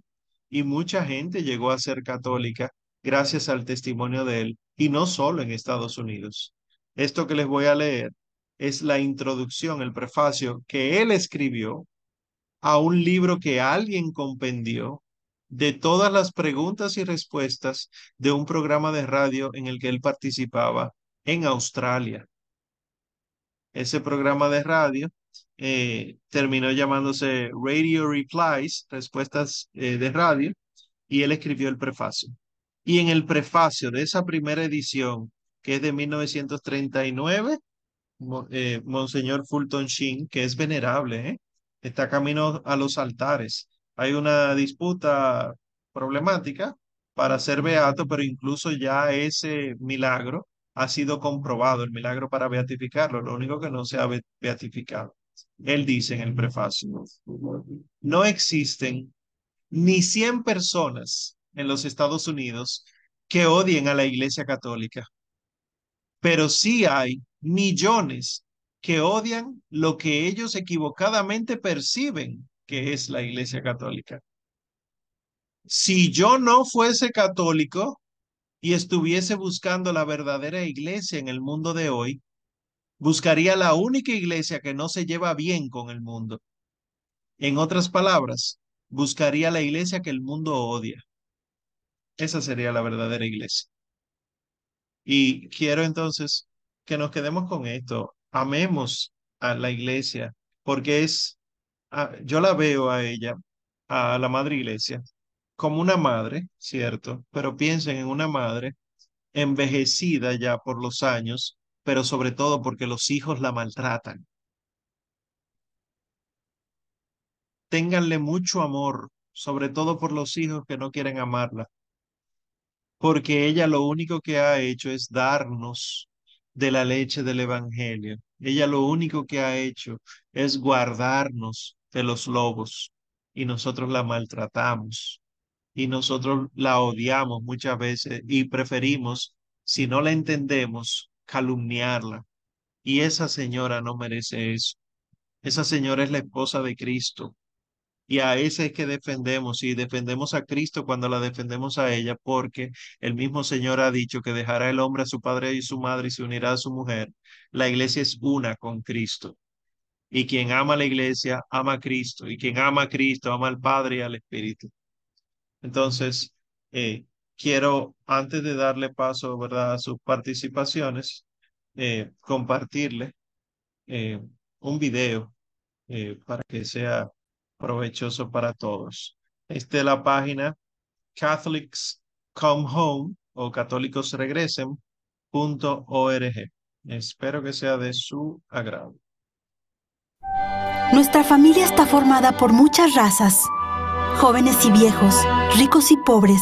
y mucha gente llegó a ser católica gracias al testimonio de él y no solo en Estados Unidos. Esto que les voy a leer es la introducción, el prefacio que él escribió a un libro que alguien compendió de todas las preguntas y respuestas de un programa de radio en el que él participaba en Australia. Ese programa de radio eh, terminó llamándose Radio Replies, respuestas eh, de radio, y él escribió el prefacio. Y en el prefacio de esa primera edición, que es de 1939, eh, Monseñor Fulton Sheen, que es venerable, ¿eh? está camino a los altares. Hay una disputa problemática para ser beato, pero incluso ya ese milagro ha sido comprobado, el milagro para beatificarlo, lo único que no se ha beatificado. Él dice en el prefacio, no existen ni 100 personas en los Estados Unidos que odien a la Iglesia Católica, pero sí hay millones que odian lo que ellos equivocadamente perciben que es la Iglesia Católica. Si yo no fuese católico y estuviese buscando la verdadera iglesia en el mundo de hoy, buscaría la única iglesia que no se lleva bien con el mundo. En otras palabras, buscaría la iglesia que el mundo odia. Esa sería la verdadera iglesia. Y quiero entonces que nos quedemos con esto. Amemos a la iglesia, porque es, ah, yo la veo a ella, a la madre iglesia, como una madre, ¿cierto? Pero piensen en una madre envejecida ya por los años, pero sobre todo porque los hijos la maltratan. Ténganle mucho amor, sobre todo por los hijos que no quieren amarla, porque ella lo único que ha hecho es darnos de la leche del Evangelio. Ella lo único que ha hecho es guardarnos de los lobos y nosotros la maltratamos y nosotros la odiamos muchas veces y preferimos, si no la entendemos, calumniarla. Y esa señora no merece eso. Esa señora es la esposa de Cristo. Y a ese es que defendemos y defendemos a Cristo cuando la defendemos a ella, porque el mismo Señor ha dicho que dejará el hombre a su padre y su madre y se unirá a su mujer. La iglesia es una con Cristo. Y quien ama la iglesia, ama a Cristo. Y quien ama a Cristo, ama al Padre y al Espíritu. Entonces, eh, quiero, antes de darle paso, a sus participaciones, eh, compartirle eh, un video para que sea provechoso para todos. Esta es la página Catholics Come Home o católicos regresen Espero que sea de su agrado. Nuestra familia está formada por muchas razas, jóvenes y viejos, ricos y pobres,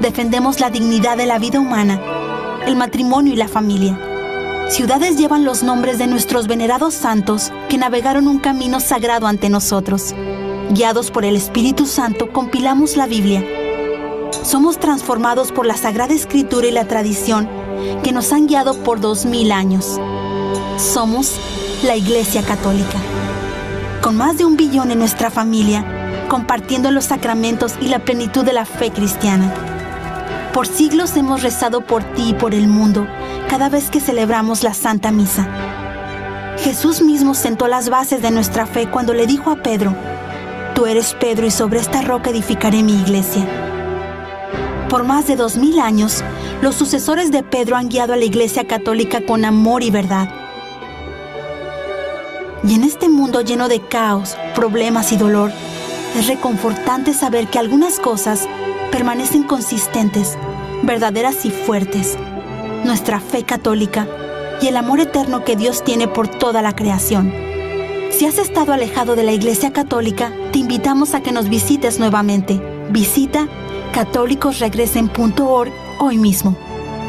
Defendemos la dignidad de la vida humana, el matrimonio y la familia ciudades llevan los nombres de nuestros venerados santos que navegaron un camino sagrado ante nosotros. Guiados por el Espíritu Santo, compilamos la Biblia. Somos transformados por la Sagrada Escritura y la tradición que nos han guiado por dos mil años. Somos la Iglesia Católica. Con más de un billón en nuestra familia, compartiendo los sacramentos y la plenitud de la fe cristiana. Por siglos hemos rezado por ti y por el mundo cada vez que celebramos la Santa Misa. Jesús mismo sentó las bases de nuestra fe cuando le dijo a Pedro, Tú eres Pedro y sobre esta roca edificaré mi iglesia. Por más de dos mil años, los sucesores de Pedro han guiado a la Iglesia Católica con amor y verdad. Y en este mundo lleno de caos, problemas y dolor, es reconfortante saber que algunas cosas permanecen consistentes, verdaderas y fuertes nuestra fe católica y el amor eterno que Dios tiene por toda la creación. Si has estado alejado de la Iglesia Católica, te invitamos a que nos visites nuevamente. Visita católicosregresen.org hoy mismo.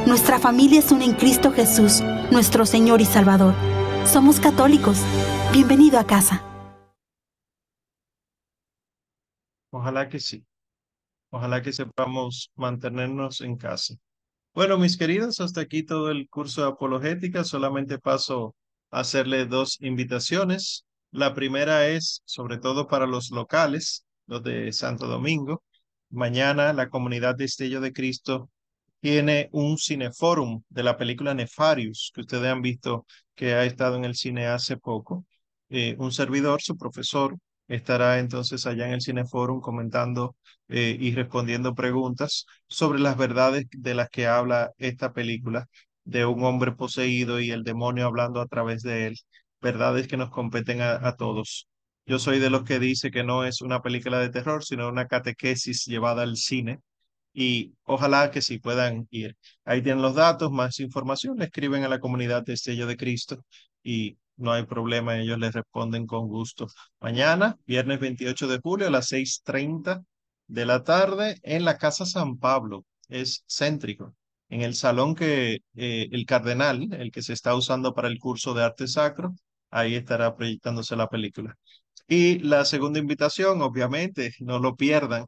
Nuestra familia es una en Cristo Jesús, nuestro Señor y Salvador. Somos católicos. Bienvenido a casa. Ojalá que sí. Ojalá que sepamos mantenernos en casa. Bueno, mis queridos, hasta aquí todo el curso de apologética. Solamente paso a hacerle dos invitaciones. La primera es, sobre todo para los locales, los de Santo Domingo. Mañana la comunidad de Estello de Cristo tiene un cineforum de la película Nefarius, que ustedes han visto que ha estado en el cine hace poco. Eh, un servidor, su profesor, estará entonces allá en el Cineforum comentando eh, y respondiendo preguntas sobre las verdades de las que habla esta película, de un hombre poseído y el demonio hablando a través de él, verdades que nos competen a, a todos. Yo soy de los que dice que no es una película de terror, sino una catequesis llevada al cine y ojalá que sí puedan ir. Ahí tienen los datos, más información, escriben a la comunidad de Estrella de Cristo y no hay problema, ellos les responden con gusto. Mañana, viernes 28 de julio a las 6.30 de la tarde en la Casa San Pablo, es céntrico, en el salón que eh, el cardenal, el que se está usando para el curso de arte sacro, ahí estará proyectándose la película. Y la segunda invitación, obviamente, no lo pierdan,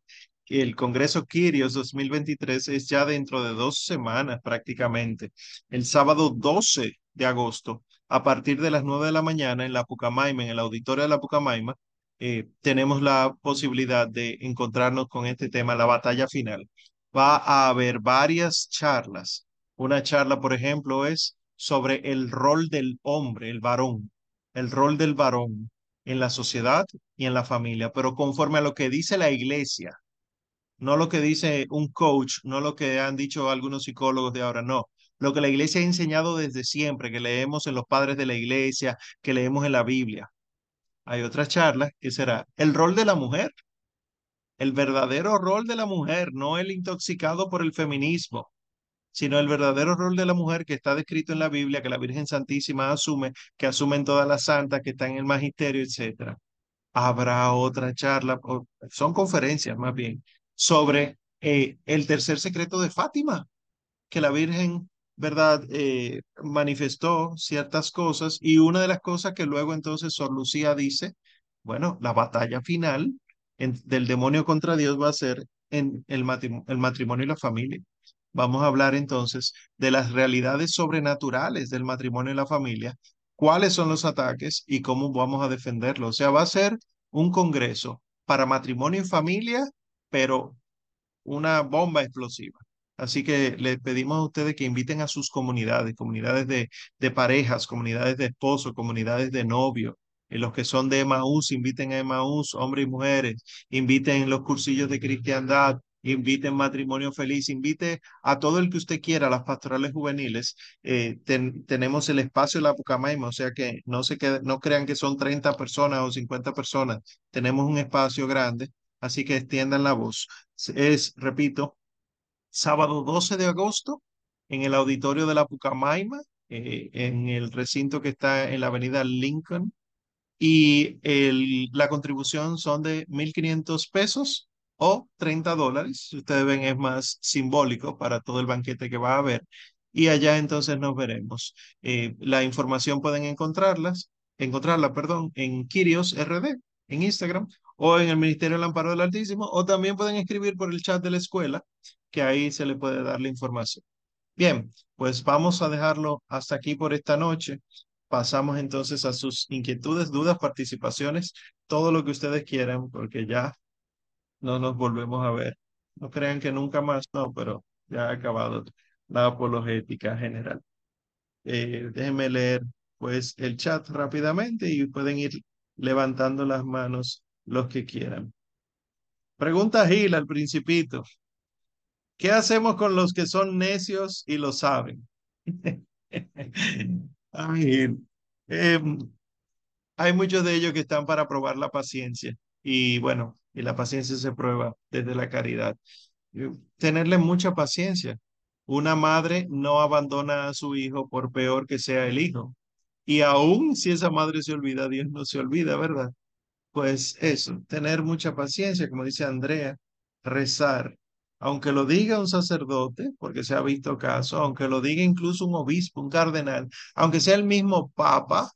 el Congreso Quirios 2023 es ya dentro de dos semanas prácticamente, el sábado 12 de agosto a partir de las 9 de la mañana en la Pucamaima, en el auditorio de la Pucamaima, eh, tenemos la posibilidad de encontrarnos con este tema, la batalla final. Va a haber varias charlas. Una charla, por ejemplo, es sobre el rol del hombre, el varón, el rol del varón en la sociedad y en la familia, pero conforme a lo que dice la iglesia, no lo que dice un coach, no lo que han dicho algunos psicólogos de ahora, no, lo que la iglesia ha enseñado desde siempre, que leemos en los padres de la iglesia, que leemos en la Biblia. Hay otra charla que será el rol de la mujer, el verdadero rol de la mujer, no el intoxicado por el feminismo, sino el verdadero rol de la mujer que está descrito en la Biblia, que la Virgen Santísima asume, que asumen todas las santas que están en el magisterio, etc. Habrá otra charla, son conferencias más bien, sobre eh, el tercer secreto de Fátima, que la Virgen ¿verdad? Eh, manifestó ciertas cosas y una de las cosas que luego entonces Sor Lucía dice, bueno, la batalla final del demonio contra Dios va a ser en el, el matrimonio y la familia. Vamos a hablar entonces de las realidades sobrenaturales del matrimonio y la familia, cuáles son los ataques y cómo vamos a defenderlo. O sea, va a ser un congreso para matrimonio y familia, pero una bomba explosiva. Así que les pedimos a ustedes que inviten a sus comunidades, comunidades de, parejas, comunidades de esposos, comunidades de novios, y los que son de Emaús, inviten a Emaús, hombres y mujeres, inviten los cursillos de cristiandad, inviten matrimonio feliz, invite a todo el que usted quiera, las pastorales juveniles. Eh, tenemos el espacio de la Pucamaima, o sea que no, se no crean que son 30 personas o 50 personas, tenemos un espacio grande, así que extiendan la voz. Es, repito, sábado 12 de agosto en el auditorio de la Pucamaima, eh, en el recinto que está en la avenida Lincoln. Y el, la contribución son de 1.500 pesos o 30 dólares. Ustedes ven, es más simbólico para todo el banquete que va a haber. Y allá entonces nos veremos. Eh, la información pueden encontrarlas, encontrarla, perdón, en Kirios RD, en Instagram, o en el Ministerio del Amparo del Altísimo, o también pueden escribir por el chat de la escuela que ahí se le puede dar la información. Bien, pues vamos a dejarlo hasta aquí por esta noche. Pasamos entonces a sus inquietudes, dudas, participaciones, todo lo que ustedes quieran, porque ya no nos volvemos a ver. No crean que nunca más, no, pero ya ha acabado la apologética general. Eh, déjenme leer pues el chat rápidamente y pueden ir levantando las manos los que quieran. Pregunta Gil al principito. ¿Qué hacemos con los que son necios y lo saben? (laughs) Em, hay muchos de ellos que están para probar la paciencia y bueno, y la paciencia se prueba desde la caridad. Tenerle mucha paciencia. una madre no abandona a su hijo por peor que sea el hijo. Y aún si esa madre se olvida, Dios no se olvida, ¿verdad? Pues eso, tener mucha paciencia, como dice Andrea, rezar. Aunque lo diga un sacerdote, porque se ha visto caso, aunque lo diga incluso un obispo, un cardenal, aunque sea el mismo papa,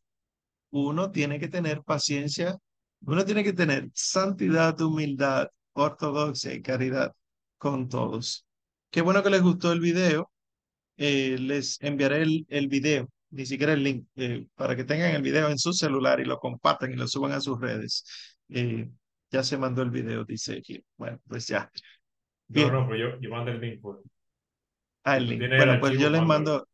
uno tiene que tener paciencia, uno tiene que tener santidad, humildad, ortodoxia y caridad con todos. Qué bueno que les gustó el video. Eh, les enviaré el, el video ni siquiera el link, eh, para que tengan el video en su celular y lo compartan y lo suban a sus redes. Eh, ya se mandó el video, dice aquí. Bueno, pues ya. No, no, pero yo, yo mando el link. Pues. Ah, el link. Bueno, pues yo les mando.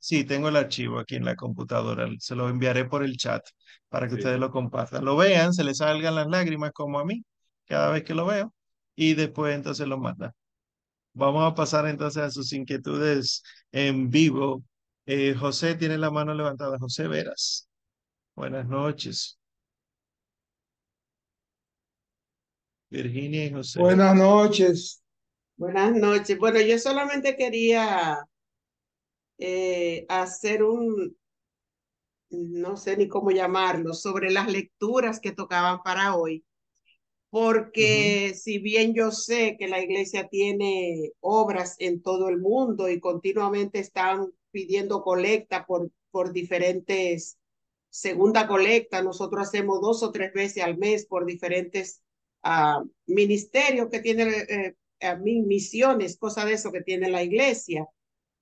Sí, tengo el archivo aquí en la computadora. Se lo enviaré por el chat para que ustedes lo compartan. Lo vean, se les salgan las lágrimas como a mí cada vez que lo veo y después entonces lo mandan. Vamos a pasar entonces a sus inquietudes en vivo eh, José tiene la mano levantada. José Veras. Buenas noches. Virginia y José. Buenas noches. Buenas noches. Bueno, yo solamente quería eh, hacer un, no sé ni cómo llamarlo, sobre las lecturas que tocaban para hoy. Porque si bien yo sé que la iglesia tiene obras en todo el mundo y continuamente están pidiendo colecta por, por diferentes, segunda colecta, nosotros hacemos dos o tres veces al mes por diferentes uh, ministerios que tiene, eh, misiones, cosas de eso que tiene la iglesia.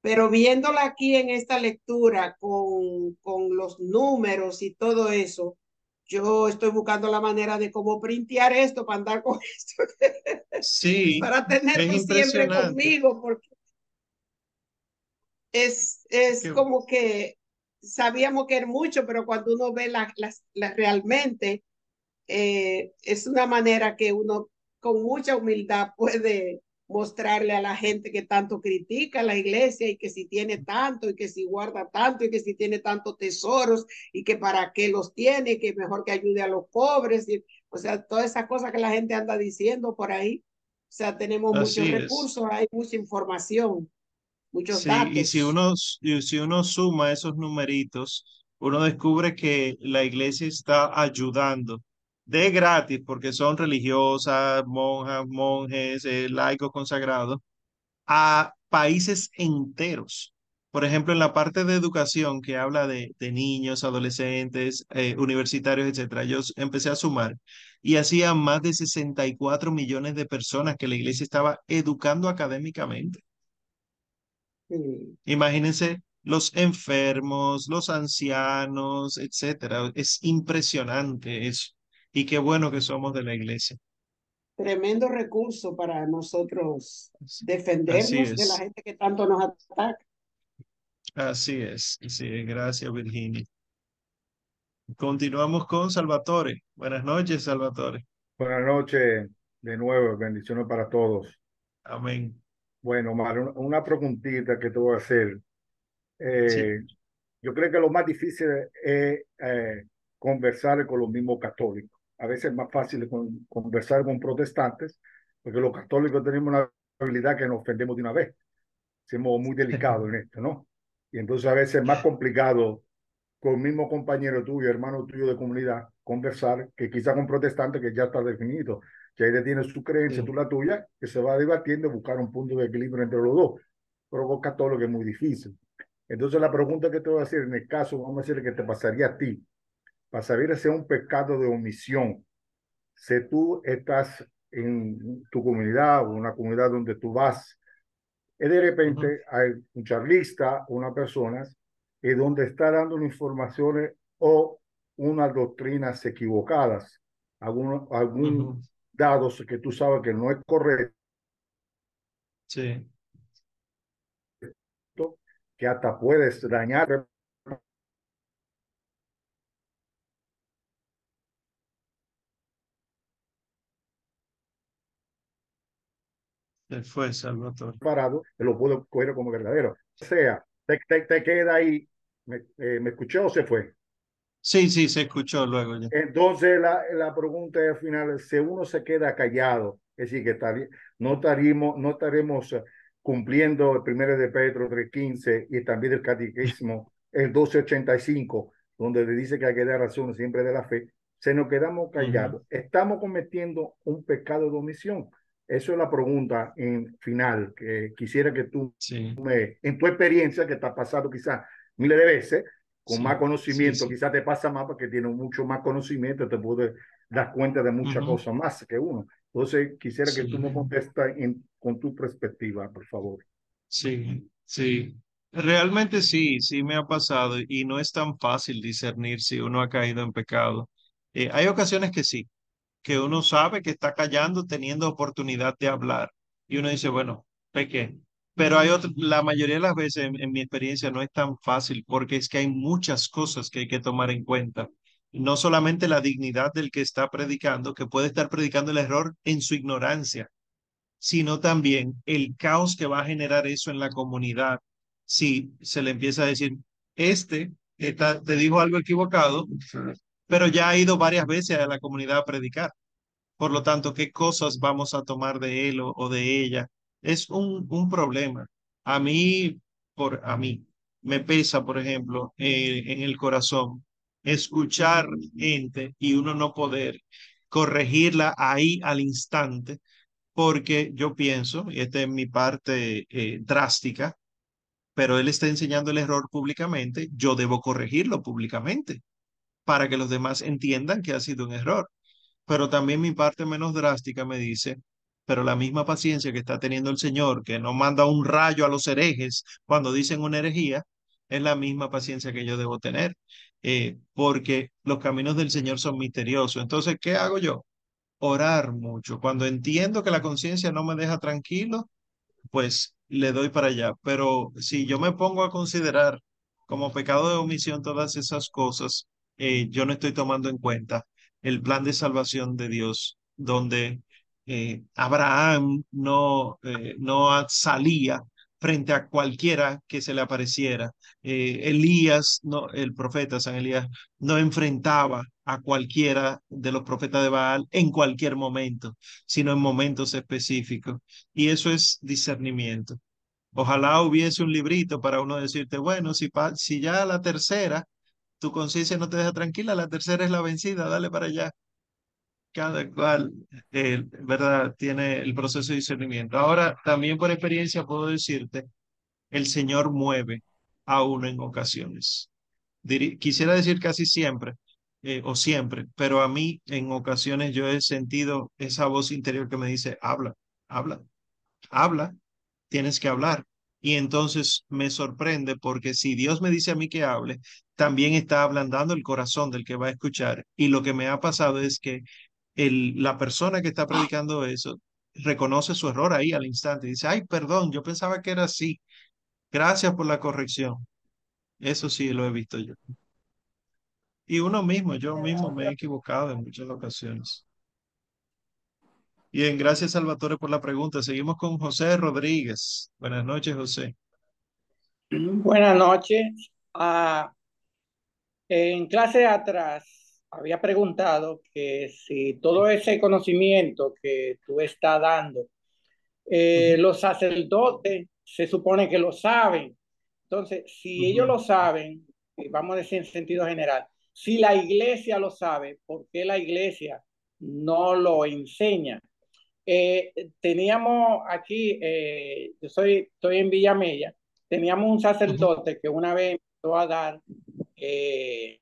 Pero viéndola aquí en esta lectura con, con los números y todo eso, yo estoy buscando la manera de cómo printear esto para andar con (laughs) esto. Sí. para tenerlo siempre conmigo, porque es, es como que sabíamos que era mucho, pero cuando uno ve las la, realmente, eh, es una manera que uno con mucha humildad puede mostrarle a la gente que tanto critica a la iglesia y que si tiene tanto y que si guarda tanto y que si tiene tantos tesoros y que para qué los tiene, que mejor que ayude a los pobres, y, o sea, todas esas cosas que la gente anda diciendo por ahí. O sea, tenemos muchos recursos, hay mucha información sí, Y si uno, si uno suma esos numeritos, uno descubre que la iglesia está ayudando de gratis, porque son religiosas, monjas, monjes, eh, laicos consagrados, a países enteros. Por ejemplo, en la parte de educación que habla de, de niños, adolescentes, eh, universitarios, etcétera, yo empecé a sumar y hacía más de 64 millones de personas que la iglesia estaba educando académicamente. Imagínense los enfermos, los ancianos, etcétera. Es impresionante eso. Y qué bueno que somos de la iglesia. Tremendo recurso para nosotros defendernos de la gente que tanto nos ataca. Así es, sí, gracias Virginia. Continuamos con Salvatore. Buenas noches, Salvatore. Buenas noches de nuevo, bendiciones para todos. Amén. Bueno, Omar, una preguntita que te voy a hacer. Eh, yo creo que lo más difícil es eh, conversar con los mismos católicos. A veces es más fácil conversar con protestantes, porque los católicos tenemos una habilidad que nos ofendemos de una vez. Somos muy delicados en esto, ¿no? Y entonces a veces es más complicado con el mismo compañero tuyo, hermano tuyo de comunidad, conversar que quizá con protestantes que ya está definido que ella tiene su creencia, tú la tuya, que se va debatiendo, buscar un punto de equilibrio entre los dos. Pero con católico es muy difícil. Entonces la pregunta que te voy a hacer en el caso, vamos a decir que te pasaría a ti, para saber si es un pecado de omisión, si tú estás en tu comunidad o una comunidad donde tú vas, y de repente hay un charlista, una persona, y donde está dando informaciones o unas doctrinas equivocadas, algún, algún dados que tú sabes que no es correcto. Sí. Que hasta puedes dañar. Se fue Salvatore. Parado, te lo puedo coger como verdadero. O sea, te, te, queda ahí. ¿Me, eh, ¿Me escuchó o se fue? Sí, sí, se escuchó luego. Entonces la, la pregunta al final, si uno se queda callado, es decir, que no estaremos, no estaremos cumpliendo el primero de Pedro 3.15 y también el catequismo, el 12.85, donde le dice que hay que dar razón siempre de la fe, se nos quedamos callados. Estamos cometiendo un pecado de omisión. Eso es la pregunta en final que quisiera que tú, me, en tu experiencia, que te ha pasado quizás miles de veces, con más conocimiento, quizás te pasa más porque tienes mucho más conocimiento, te puedes dar cuenta de muchas cosas más que uno. Entonces, quisiera que tú me contestas con tu perspectiva, por favor. Sí, sí. Realmente sí, sí me ha pasado y no es tan fácil discernir si uno ha caído en pecado. Eh, hay ocasiones que sí, que uno sabe que está callando teniendo oportunidad de hablar y uno dice, bueno, pequé. Pero hay otra, la mayoría de las veces en, mi experiencia no es tan fácil porque es que hay muchas cosas que hay que tomar en cuenta. No solamente la dignidad del que está predicando, que puede estar predicando el error en su ignorancia, sino también el caos que va a generar eso en la comunidad si se le empieza a decir, este te dijo algo equivocado, pero ya ha ido varias veces a la comunidad a predicar. Por lo tanto, ¿qué cosas vamos a tomar de él o, de ella? Es un, un problema. A mí, por, a mí, me pesa, por ejemplo, eh, en el corazón escuchar gente y uno no poder corregirla ahí al instante, porque yo pienso, y esta es mi parte eh, drástica, pero él está enseñando el error públicamente, yo debo corregirlo públicamente para que los demás entiendan que ha sido un error. Pero también mi parte menos drástica me dice, pero la misma paciencia que está teniendo el Señor, que no manda un rayo a los herejes cuando dicen una herejía, es la misma paciencia que yo debo tener, eh, porque los caminos del Señor son misteriosos. Entonces, ¿qué hago yo? Orar mucho. Cuando entiendo que la conciencia no me deja tranquilo, pues le doy para allá. Pero si yo me pongo a considerar como pecado de omisión todas esas cosas, eh, yo no estoy tomando en cuenta el plan de salvación de Dios, donde eh, Abraham no, eh, no salía frente a cualquiera que se le apareciera. Elías, no, el profeta San Elías, no enfrentaba a cualquiera de los profetas de Baal en cualquier momento, sino en momentos específicos. Y eso es discernimiento. Ojalá hubiese un librito para uno decirte, bueno, si, si ya la tercera tu conciencia no te deja tranquila, la tercera es la vencida, dale para allá. Cada cual, eh, ¿verdad? Tiene el proceso de discernimiento. Ahora, también por experiencia puedo decirte, el Señor mueve a uno en ocasiones. quisiera decir casi siempre, eh, o siempre, pero a mí en ocasiones yo he sentido esa voz interior que me dice, habla, habla, habla, tienes que hablar. Y entonces me sorprende porque si Dios me dice a mí que hable, también está ablandando el corazón del que va a escuchar. Y lo que me ha pasado es que el, la persona que está predicando eso reconoce su error ahí al instante dice, ay, perdón, yo pensaba que era así. Gracias por la corrección. Eso sí lo he visto yo. Y uno mismo, yo mismo me he equivocado en muchas ocasiones. Bien, gracias Salvatore por la pregunta. Seguimos con José Rodríguez. Buenas noches, José. Buenas noches. Ah, en clase atrás había preguntado que si todo ese conocimiento que tú estás dando, eh, los sacerdotes se supone que lo saben. Entonces, si ellos lo saben, vamos a decir en sentido general, si la iglesia lo sabe, ¿por qué la iglesia no lo enseña? Eh, teníamos aquí, eh, yo soy, estoy en Villamella, teníamos un sacerdote que una vez empezó a dar eh,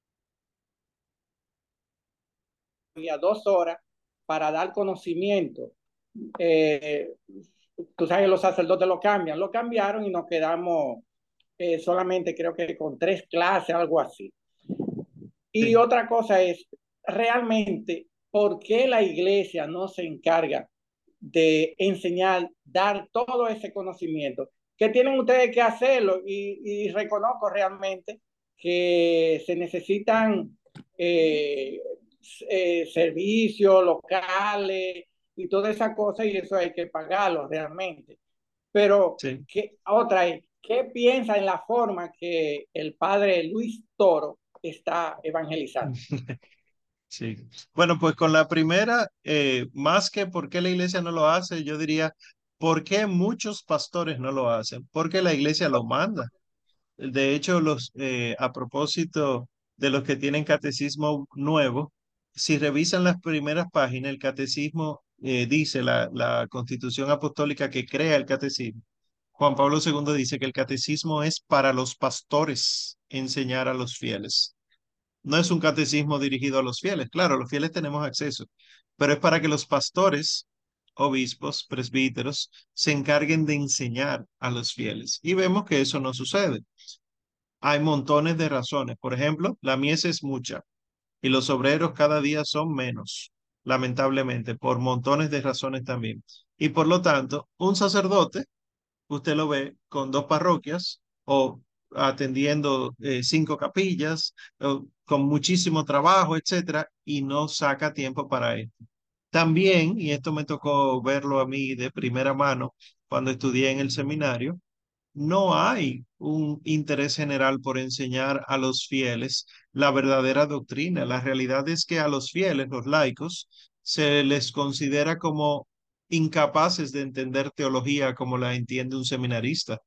dos horas para dar conocimiento. Eh, tú sabes, los sacerdotes lo cambian, lo cambiaron y nos quedamos eh, solamente creo que con tres clases, algo así. Y otra cosa es, realmente, ¿por qué la iglesia no se encarga de enseñar, dar todo ese conocimiento? Que tienen ustedes que hacerlo y, y reconozco realmente que se necesitan eh, eh, servicios locales y toda esa cosa y eso hay que pagarlo realmente. Pero ¿qué, otra es, ¿qué piensa en la forma que el padre Luis Toro está evangelizando? (laughs) Sí. Bueno, pues con la primera, eh, más que por qué la iglesia no lo hace, yo diría ¿Por qué muchos pastores no lo hacen? Porque la iglesia lo manda. De hecho, los, eh, a propósito de los que tienen catecismo nuevo, si revisan las primeras páginas, el catecismo eh, dice, la, la constitución apostólica que crea el catecismo, Juan Pablo II dice que el catecismo es para los pastores enseñar a los fieles. No es un catecismo dirigido a los fieles, claro, los fieles tenemos acceso, pero es para que los pastores, obispos, presbíteros, se encarguen de enseñar a los fieles. Y vemos que eso no sucede. Hay montones de razones. Por ejemplo, la mies es mucha y los obreros cada día son menos, lamentablemente, por montones de razones también. Y por lo tanto, un sacerdote, usted lo ve con dos parroquias o atendiendo eh, cinco capillas, con muchísimo trabajo, etcétera, y no saca tiempo para esto. También, y esto me tocó verlo a mí de primera mano cuando estudié en el seminario, no hay un interés general por enseñar a los fieles la verdadera doctrina. La realidad es que a los fieles, los laicos, se les considera como incapaces de entender teología como la entiende un seminarista.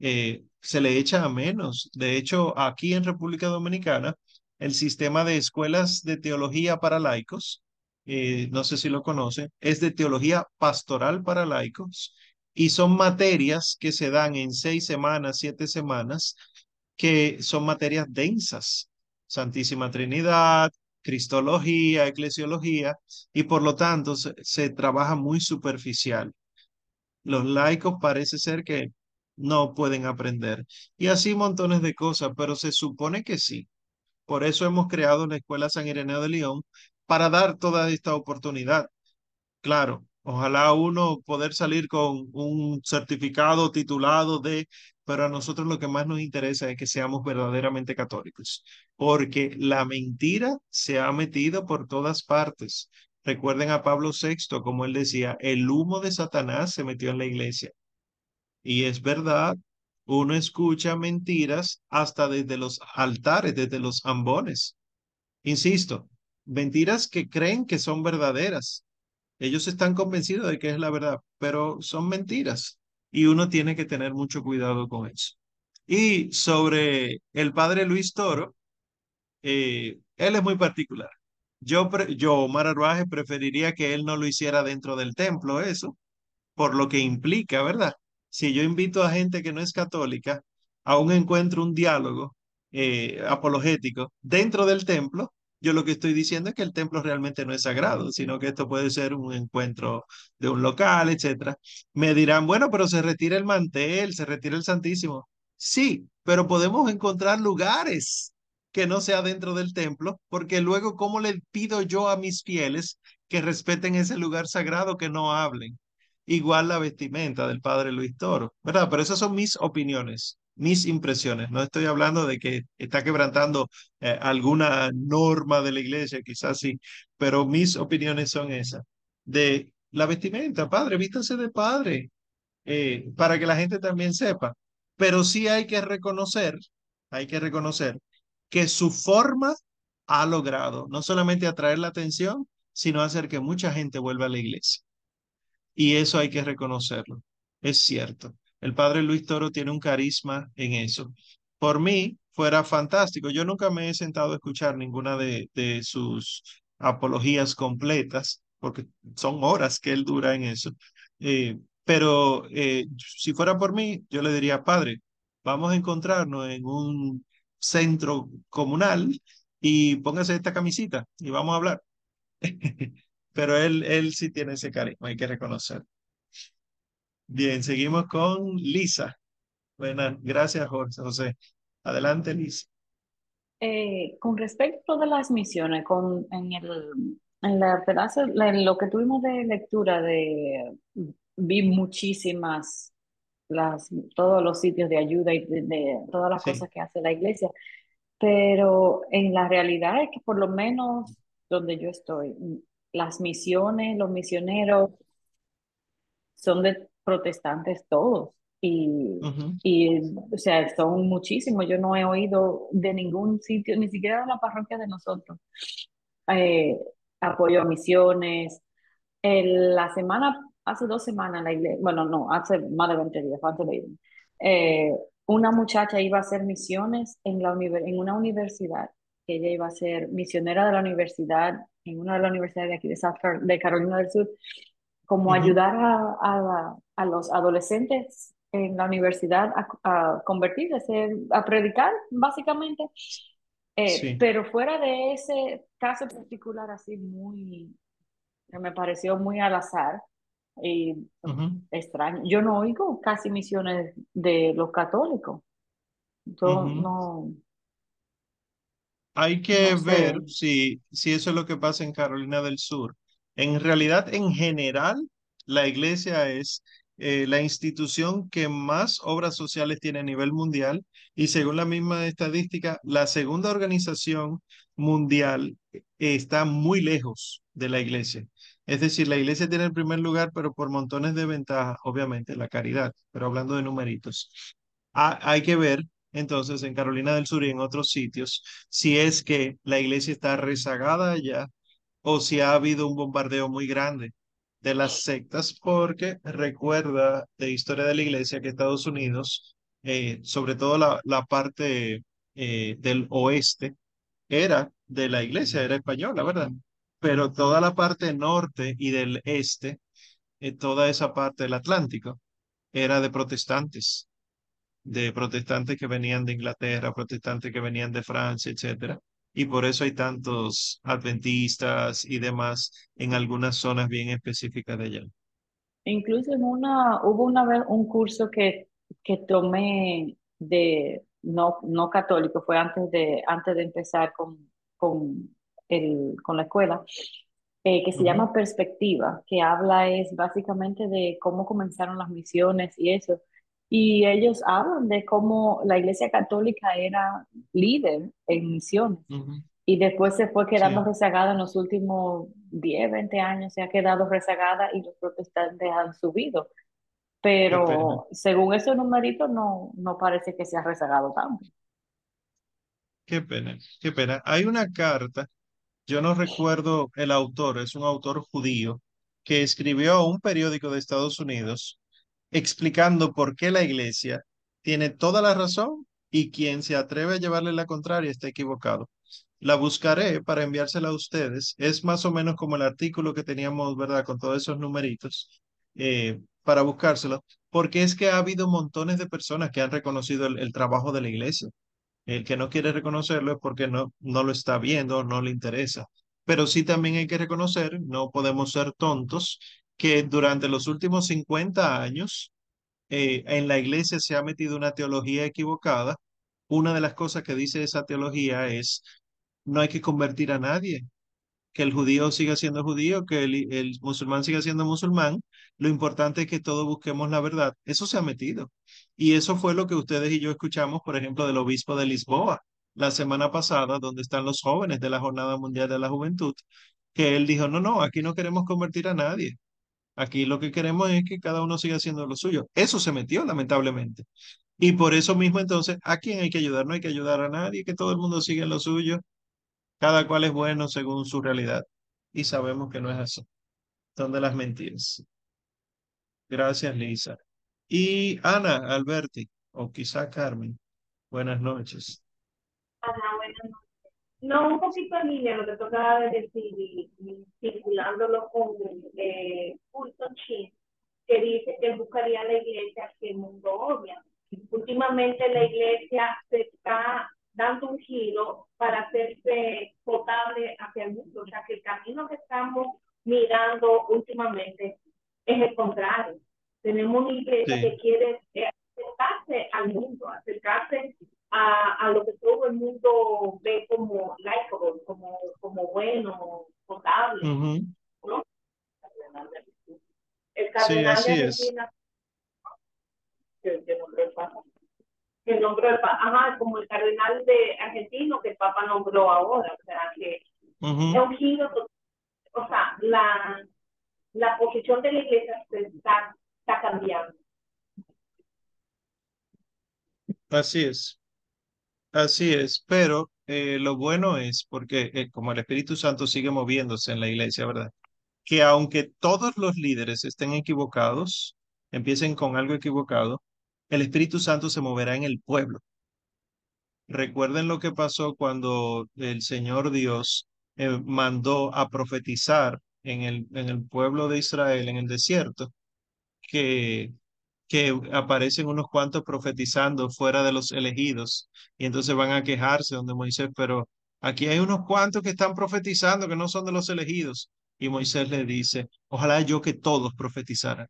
Eh, se le echa a menos. De hecho, aquí en República Dominicana, el sistema de escuelas de teología para laicos, eh, no sé si lo conocen, es de teología pastoral para laicos y son materias que se dan en seis semanas, siete semanas, que son materias densas. Santísima Trinidad, Cristología, Eclesiología, y por lo tanto se, se trabaja muy superficial. Los laicos parece ser que no pueden aprender. Y así montones de cosas, pero se supone que sí. Por eso hemos creado la Escuela San Ireneo de León, para dar toda esta oportunidad. Claro, ojalá uno poder salir con un certificado titulado de, pero a nosotros lo que más nos interesa es que seamos verdaderamente católicos, porque la mentira se ha metido por todas partes. Recuerden a Pablo VI, como él decía, el humo de Satanás se metió en la iglesia. Y es verdad, uno escucha mentiras hasta desde los altares, desde los ambones. Insisto, mentiras que creen que son verdaderas. Ellos están convencidos de que es la verdad, pero son mentiras. Y uno tiene que tener mucho cuidado con eso. Y sobre el padre Luis Toro, eh, él es muy particular. Yo, yo, Omar Arbaje, preferiría que él no lo hiciera dentro del templo, eso, por lo que implica, ¿verdad? si yo invito a gente que no es católica a un encuentro, un diálogo eh, apologético dentro del templo, yo lo que estoy diciendo es que el templo realmente no es sagrado, sino que esto puede ser un encuentro de un local, etcétera. Me dirán, bueno, pero se retira el mantel, se retira el Santísimo. Sí, pero podemos encontrar lugares que no sea dentro del templo, porque luego, ¿cómo le pido yo a mis fieles que respeten ese lugar sagrado, que no hablen? igual la vestimenta del padre Luis Toro, ¿verdad? Pero esas son mis opiniones, mis impresiones. No estoy hablando de que está quebrantando eh, alguna norma de la iglesia, quizás sí, pero mis opiniones son esas. De la vestimenta, padre, vístase de padre, eh, para que la gente también sepa. Pero sí hay que reconocer, hay que reconocer que su forma ha logrado no solamente atraer la atención, sino hacer que mucha gente vuelva a la iglesia. Y eso hay que reconocerlo. Es cierto. El padre Luis Toro tiene un carisma en eso. Por mí, fuera fantástico. Yo nunca me he sentado a escuchar ninguna de, sus apologías completas, porque son horas que él dura en eso. Eh, pero eh, si fuera por mí, yo le diría, padre, vamos a encontrarnos en un centro comunal y póngase esta camisita y vamos a hablar. (laughs) pero él, él sí tiene ese carisma, hay que reconocer. Bien, seguimos con Lisa. Buenas, gracias Jorge, José. Adelante, Lisa. Eh, con respecto de las misiones, con, en, el, en la pedazo, en lo que tuvimos de lectura, de, vi muchísimas, las, todos los sitios de ayuda y de, todas las cosas que hace la iglesia, pero en la realidad es que por lo menos donde yo estoy, las misiones, los misioneros son de protestantes todos. Y, y, o sea, son muchísimos. Yo no he oído de ningún sitio, ni siquiera de la parroquia de nosotros, eh, apoyo a misiones. la semana hace dos semanas la iglesia, bueno, no, hace más de 20 días, antes de eh, una muchacha iba a hacer misiones en, la en una universidad, que ella iba a ser misionera de la universidad, en una de las universidades de aquí de, de Carolina del Sur, como ayudar a, a, los adolescentes en la universidad a, convertirse, a predicar, básicamente. Eh, pero fuera de ese caso particular, así muy, me pareció muy al azar y extraño. Yo no oigo casi misiones de los católicos. no. Hay que ver si, si eso es lo que pasa en Carolina del Sur. En realidad, en general, la iglesia es eh, la institución que más obras sociales tiene a nivel mundial y según la misma estadística, la segunda organización mundial está muy lejos de la iglesia. Es decir, la iglesia tiene el primer lugar, pero por montones de ventajas, obviamente, la caridad, pero hablando de numeritos. hay que ver entonces en Carolina del Sur y en otros sitios si es que la iglesia está rezagada allá o si ha habido un bombardeo muy grande de las sectas, porque recuerda de historia de la iglesia que Estados Unidos, eh, sobre todo la, la parte eh, del oeste, era de la iglesia, era española, ¿verdad? Pero toda la parte norte y del este, eh, toda esa parte del Atlántico, era de protestantes, de protestantes que venían de Inglaterra, protestantes que venían de Francia, etcétera y por eso hay tantos adventistas y demás en algunas zonas bien específicas de allá. Incluso en una, hubo una vez un curso que, que tomé de no, no católico, fue antes de, antes de empezar con, con, el, con la escuela, eh, que se llama Perspectiva, que habla es básicamente de cómo comenzaron las misiones y eso. Y ellos hablan de cómo la Iglesia Católica era líder en misiones y después se fue quedando rezagada en los últimos 10, 20 años, se ha quedado rezagada y los protestantes han subido. Pero según esos numeritos no, no parece que se ha rezagado tanto. Qué pena, qué pena. Hay una carta, yo no recuerdo el autor, es un autor judío, que escribió a un periódico de Estados Unidos explicando por qué la iglesia tiene toda la razón y quien se atreve a llevarle la contraria está equivocado. La buscaré para enviársela a ustedes. Es más o menos como el artículo que teníamos, ¿verdad? Con todos esos numeritos, eh, para buscárselo, porque es que ha habido montones de personas que han reconocido el, trabajo de la iglesia. El que no quiere reconocerlo es porque no, no lo está viendo, no le interesa. Pero sí también hay que reconocer, no podemos ser tontos que durante los últimos 50 años eh, en la iglesia se ha metido una teología equivocada. Una de las cosas que dice esa teología es, no hay que convertir a nadie, que el judío siga siendo judío, que el, el musulmán siga siendo musulmán. Lo importante es que todos busquemos la verdad. Eso se ha metido. Y eso fue lo que ustedes y yo escuchamos, por ejemplo, del obispo de Lisboa la semana pasada, donde están los jóvenes de la Jornada Mundial de la Juventud, que él dijo, no, no, aquí no queremos convertir a nadie. Aquí lo que queremos es que cada uno siga haciendo lo suyo. Eso se metió, lamentablemente. Y por eso mismo, entonces, ¿a quién hay que ayudar? No hay que ayudar a nadie, que todo el mundo siga lo suyo. Cada cual es bueno según su realidad. Y sabemos que no es así. Son de las mentiras. Gracias, Lisa. Y Ana Alberti, o quizá Carmen. Buenas noches. Ana, buenas noches. No, un poquito en línea lo que tocaba de decir, vinculándolo con eh, Fulton que dice que buscaría la iglesia que el mundo odia. Últimamente la iglesia se está dando un giro para hacerse potable hacia el mundo. O sea, que el camino que estamos mirando últimamente es el contrario. Tenemos una iglesia que quiere acercarse al mundo, acercarse a, a lo que todo el mundo ve como likeable, como, como bueno, potable. ¿no? El cardenal sí, de Argentina, es. que, nombró el Papa. Que nombró el Papa, ajá, como el cardenal de argentino que el Papa nombró ahora, o sea que es un giro, o sea, la, la posición de la iglesia se está, está cambiando. Así es. Así es, pero eh, lo bueno es porque eh, como el Espíritu Santo sigue moviéndose en la iglesia, ¿verdad? que aunque todos los líderes estén equivocados, empiecen con algo equivocado, el Espíritu Santo se moverá en el pueblo. Recuerden lo que pasó cuando el Señor Dios eh, mandó a profetizar en el, en el pueblo de Israel, en el desierto, que, que aparecen unos cuantos profetizando fuera de los elegidos y entonces van a quejarse donde Moisés, pero aquí hay unos cuantos que están profetizando que no son de los elegidos. Y Moisés le dice, ojalá yo que todos profetizaran.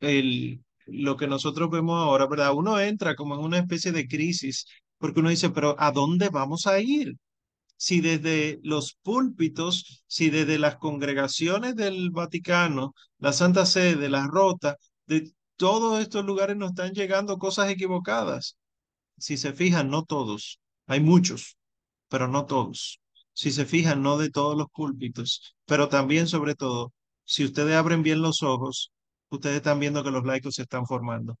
El, lo que nosotros vemos ahora, ¿verdad? Uno entra como en una especie de crisis porque uno dice, pero ¿a dónde vamos a ir? Si desde los púlpitos, si desde las congregaciones del Vaticano, la Santa Sede, la Rota, de todos estos lugares nos están llegando cosas equivocadas. Si se fijan, no todos, hay muchos, pero no todos. Si se fijan, no de todos los púlpitos, pero también, sobre todo, si ustedes abren bien los ojos, ustedes están viendo que los laicos se están formando.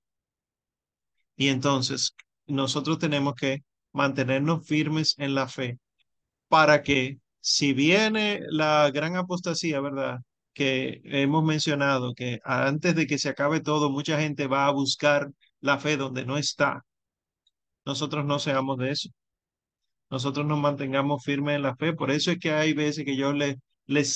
Y entonces, nosotros tenemos que mantenernos firmes en la fe para que si viene la gran apostasía, ¿verdad? Que hemos mencionado que antes de que se acabe todo, mucha gente va a buscar la fe donde no está. Nosotros no seamos de eso. Nosotros nos mantengamos firmes en la fe. Por eso es que hay veces que yo les,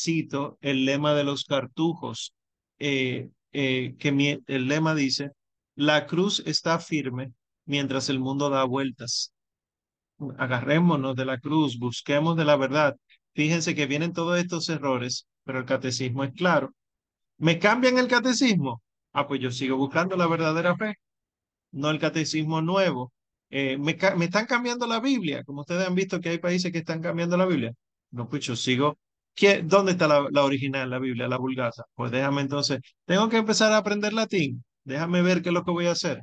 cito el lema de los cartujos, eh, eh, que el lema dice, la cruz está firme mientras el mundo da vueltas. Agarrémonos de la cruz, busquemos de la verdad. Fíjense que vienen todos estos errores, pero el catecismo es claro. ¿Me cambian el catecismo? Ah, pues yo sigo buscando la verdadera fe, no el catecismo nuevo. Eh, me, me, están cambiando la Biblia, como ustedes han visto que hay países que están cambiando la Biblia. No, pues sigo ¿Dónde está la, original, la Biblia, la vulgata? Pues déjame entonces, tengo que empezar a aprender latín, déjame ver qué es lo que voy a hacer.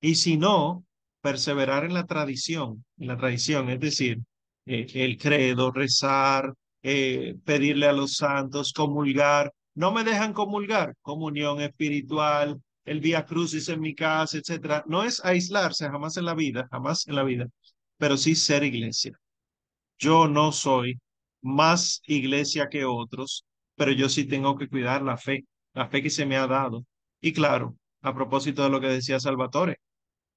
Y si no, perseverar en la tradición, en la tradición, es decir, eh, el credo, rezar, eh, pedirle a los santos, comulgar. No me dejan comulgar, comunión espiritual, el vía crucis en mi casa, etcétera. No es aislarse jamás en la vida, jamás en la vida, pero sí ser iglesia. Yo no soy más iglesia que otros, pero yo sí tengo que cuidar la fe, la fe que se me ha dado. Y claro, a propósito de lo que decía Salvatore,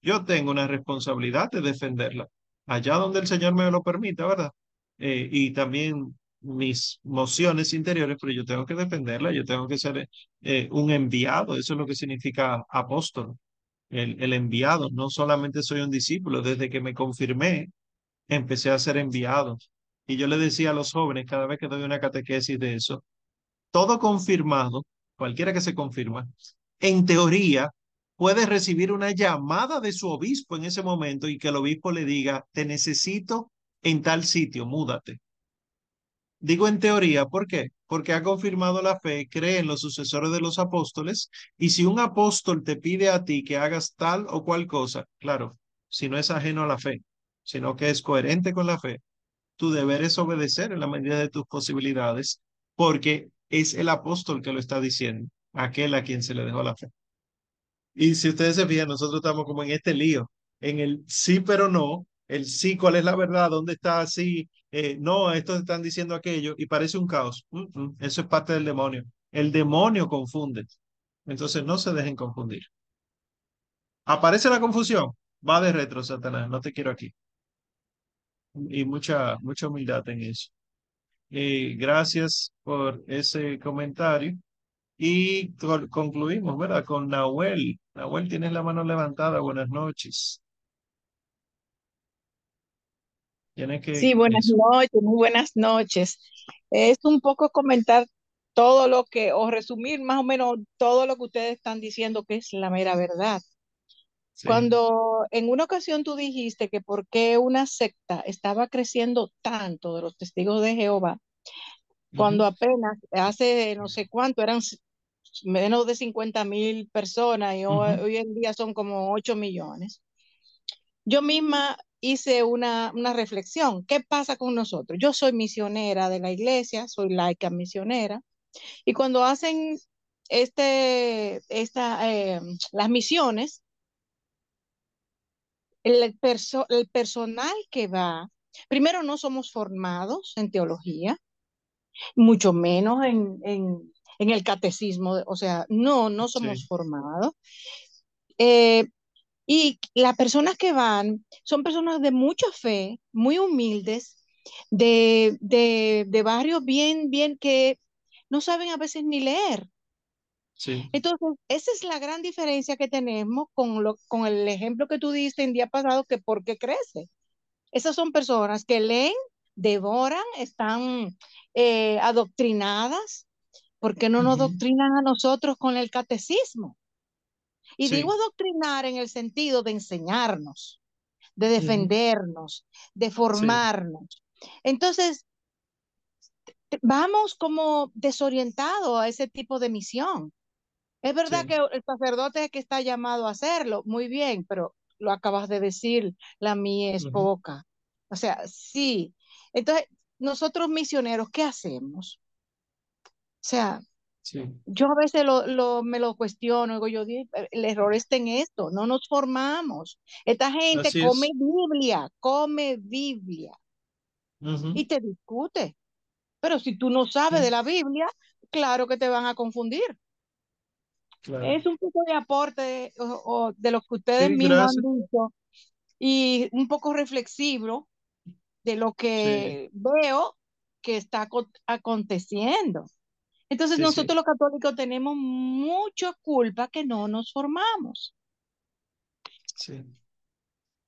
yo tengo una responsabilidad de defenderla, allá donde el Señor me lo permita, ¿verdad? Eh, y también mis mociones interiores, pero yo tengo que defenderla, yo tengo que ser eh, un enviado, eso es lo que significa apóstol, el, el enviado, no solamente soy un discípulo, desde que me confirmé, empecé a ser enviado. Y yo le decía a los jóvenes cada vez que doy una catequesis de eso, todo confirmado, cualquiera que se confirma, en teoría puede recibir una llamada de su obispo en ese momento y que el obispo le diga, te necesito en tal sitio, múdate. Digo en teoría, ¿por qué? Porque ha confirmado la fe, cree en los sucesores de los apóstoles, y si un apóstol te pide a ti que hagas tal o cual cosa, claro, si no es ajeno a la fe, sino que es coherente con la fe, tu deber es obedecer en la medida de tus posibilidades, porque es el apóstol que lo está diciendo, aquel a quien se le dejó la fe. Y si ustedes se fijan, nosotros estamos como en este lío, en el sí pero no, el sí, cuál es la verdad, dónde está así, eh, no, estos están diciendo aquello, y parece un caos. eso es parte del demonio. El demonio confunde. Entonces no se dejen confundir. Aparece la confusión, va de retro, Satanás, no te quiero aquí y mucha, mucha humildad en eso. y gracias por ese comentario. Y concluimos, ¿verdad? Con Nahuel. Nahuel, tienes la mano levantada. Buenas noches. que, sí, buenas noches, muy buenas noches. Es un poco comentar todo lo que, o resumir más o menos todo lo que ustedes están diciendo que es la mera verdad. Cuando en una ocasión tú dijiste que por qué una secta estaba creciendo tanto de los testigos de Jehová, cuando apenas hace no sé cuánto eran menos de 50 mil personas y hoy, en día son como 8 millones. Yo misma hice una, una reflexión. ¿Qué pasa con nosotros? Yo soy misionera de la iglesia, soy laica misionera, y cuando hacen este, esta, eh, las misiones, el, el personal que va, primero no somos formados en teología, mucho menos en, en, en el catecismo, o sea, no, no somos formados. Eh, y las personas que van son personas de mucha fe, muy humildes, de, de, de barrios bien, bien que no saben a veces ni leer. Sí. Entonces, esa es la gran diferencia que tenemos con, lo, con el ejemplo que tú diste en día pasado, que por qué crece. Esas son personas que leen, devoran, están eh, adoctrinadas. ¿Por qué no nos doctrinan a nosotros con el catecismo? Y digo adoctrinar en el sentido de enseñarnos, de defendernos, de formarnos. Entonces, vamos como desorientados a ese tipo de misión. Es verdad que el sacerdote es que está llamado a hacerlo, muy bien, pero lo acabas de decir, la mía es poca. O sea, sí. Entonces, nosotros misioneros, ¿qué hacemos? O sea, yo a veces lo, me lo cuestiono, digo yo, el error está en esto, no nos formamos. Esta gente come Biblia, come Biblia y te discute. Pero si tú no sabes de la Biblia, claro que te van a confundir. Es un poco de aporte o, de lo que ustedes mismos han dicho y un poco reflexivo de lo que veo que está aconteciendo. Entonces nosotros los católicos tenemos mucha culpa que no nos formamos. Sí.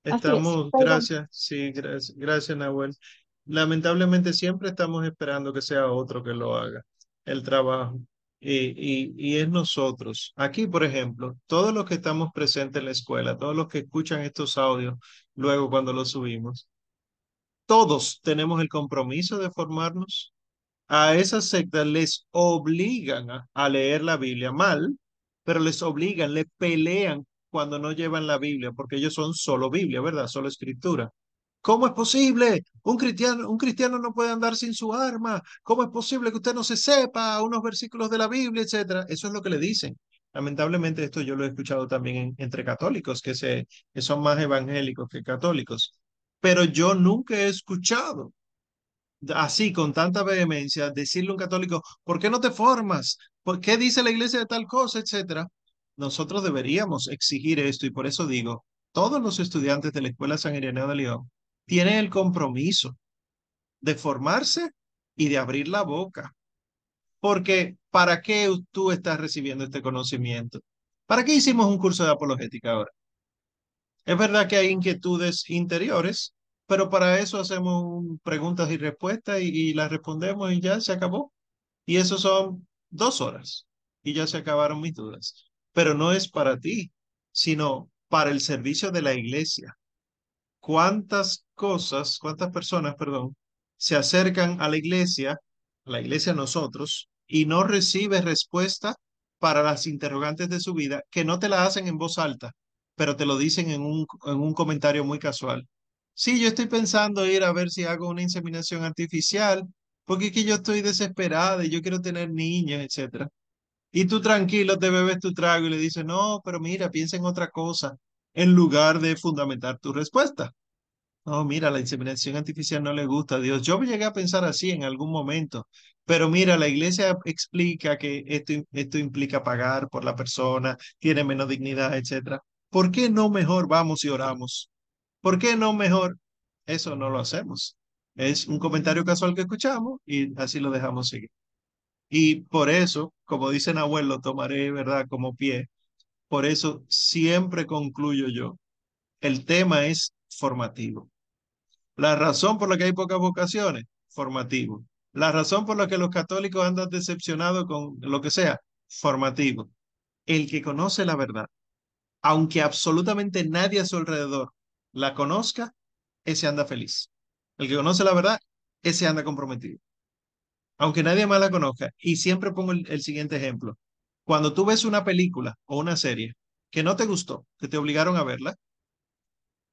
Estamos, gracias, sí, gracias, gracias Nahuel. Lamentablemente siempre estamos esperando que sea otro que lo haga, el trabajo. Y, y, y, es nosotros. Aquí, por ejemplo, todos los que estamos presentes en la escuela, todos los que escuchan estos audios luego cuando los subimos, todos tenemos el compromiso de formarnos a esas sectas les obligan a, leer la Biblia mal, pero les obligan, le pelean cuando no llevan la Biblia, porque ellos son solo Biblia, ¿verdad? Solo escritura. ¿Cómo es posible? Un cristiano, un cristiano no puede andar sin su arma. ¿Cómo es posible que usted no se sepa unos versículos de la Biblia, etcétera? Eso es lo que le dicen. Lamentablemente esto yo lo he escuchado también entre católicos, que, se, que son más evangélicos que católicos. Pero yo nunca he escuchado así con tanta vehemencia, decirle a un católico, ¿por qué no te formas? ¿Por qué dice la iglesia de tal cosa, etcétera? Nosotros deberíamos exigir esto y por eso digo, todos los estudiantes de la Escuela San Ireneo de León tienen el compromiso de formarse y de abrir la boca. Porque ¿para qué tú estás recibiendo este conocimiento? ¿Para qué hicimos un curso de apologética ahora? Es verdad que hay inquietudes interiores pero para eso hacemos preguntas y respuestas y, las respondemos y ya se acabó. Y eso son dos horas y ya se acabaron mis dudas. Pero no es para ti, sino para el servicio de la iglesia. ¿Cuántas cosas, cuántas personas, perdón, se acercan a la iglesia, a la iglesia nosotros, y no recibe respuesta para las interrogantes de su vida, que no te la hacen en voz alta, pero te lo dicen en un, en un comentario muy casual. Sí, yo estoy pensando ir a ver si hago una inseminación artificial, porque es que yo estoy desesperada y yo quiero tener niños, etcétera. Y tú tranquilo te bebes tu trago y le dices, no, pero mira, piensa en otra cosa, en lugar de fundamentar tu respuesta. No, mira, la inseminación artificial no le gusta a Dios. Yo llegué a pensar así en algún momento, pero mira, la iglesia explica que esto, esto implica pagar por la persona, tiene menos dignidad, etcétera. ¿Por qué no mejor vamos y oramos? ¿Por qué no mejor? Eso no lo hacemos. Es un comentario casual que escuchamos y así lo dejamos seguir. Y por eso, como dicen abuelo, tomaré, ¿verdad?, como pie. Por eso siempre concluyo yo. El tema es formativo. La razón por la que hay pocas vocaciones, formativo. La razón por la que los católicos andan decepcionados con lo que sea, formativo. El que conoce la verdad, aunque absolutamente nadie a su alrededor la conozca, ese anda feliz. El que conoce la verdad, ese anda comprometido. Aunque nadie más la conozca. Y siempre pongo el, siguiente ejemplo. Cuando tú ves una película o una serie que no te gustó, que te obligaron a verla,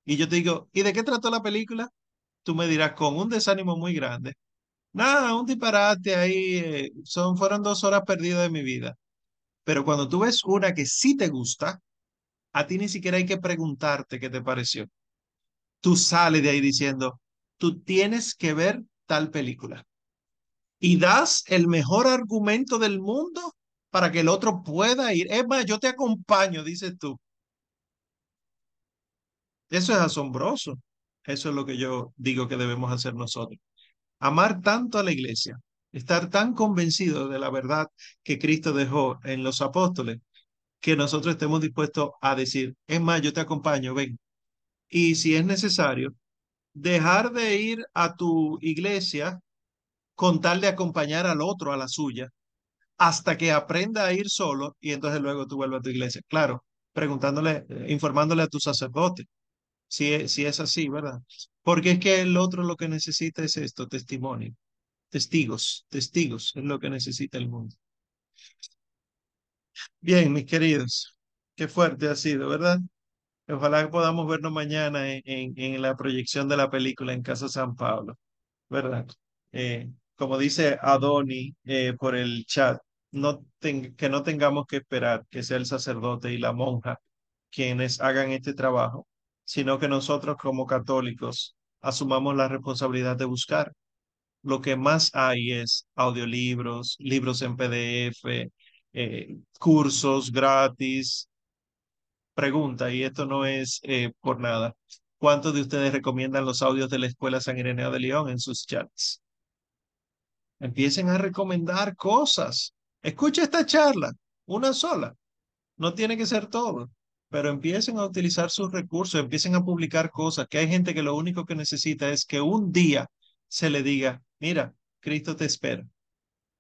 y yo te digo, ¿y de qué trató la película? Tú me dirás, con un desánimo muy grande. Nada, un disparate ahí, eh, son, fueron dos horas perdidas de mi vida. Pero cuando tú ves una que sí te gusta, a ti ni siquiera hay que preguntarte qué te pareció tú sales de ahí diciendo, tú tienes que ver tal película. y das el mejor argumento del mundo para que el otro pueda ir. Es más, yo te acompaño, dices tú. Eso es asombroso. Eso es lo que yo digo que debemos hacer nosotros. Amar tanto a la iglesia, estar tan convencido de la verdad que Cristo dejó en los apóstoles, que nosotros estemos dispuestos a decir, es más, yo te acompaño, ven. Y si es necesario, dejar de ir a tu iglesia con tal de acompañar al otro a la suya, hasta que aprenda a ir solo y entonces luego tú vuelves a tu iglesia. Claro, preguntándole, eh, informándole a tu sacerdote, si es, si es así, ¿verdad? Porque es que el otro lo que necesita es esto, testimonio, testigos, testigos, es lo que necesita el mundo. Bien, mis queridos, qué fuerte ha sido, ¿verdad? Ojalá podamos vernos mañana en, en, la proyección de la película en Casa San Pablo, ¿verdad? Eh, como dice Adoni eh, por el chat, no que no tengamos que esperar que sea el sacerdote y la monja quienes hagan este trabajo, sino que nosotros como católicos asumamos la responsabilidad de buscar. Lo que más hay es audiolibros, libros en PDF, eh, cursos gratis. Pregunta, y esto no es eh, por nada. ¿Cuántos de ustedes recomiendan los audios de la Escuela San Ireneo de León en sus chats? Empiecen a recomendar cosas. Escucha esta charla, una sola. No tiene que ser todo, pero empiecen a utilizar sus recursos, empiecen a publicar cosas, que hay gente que lo único que necesita es que un día se le diga, mira, Cristo te espera.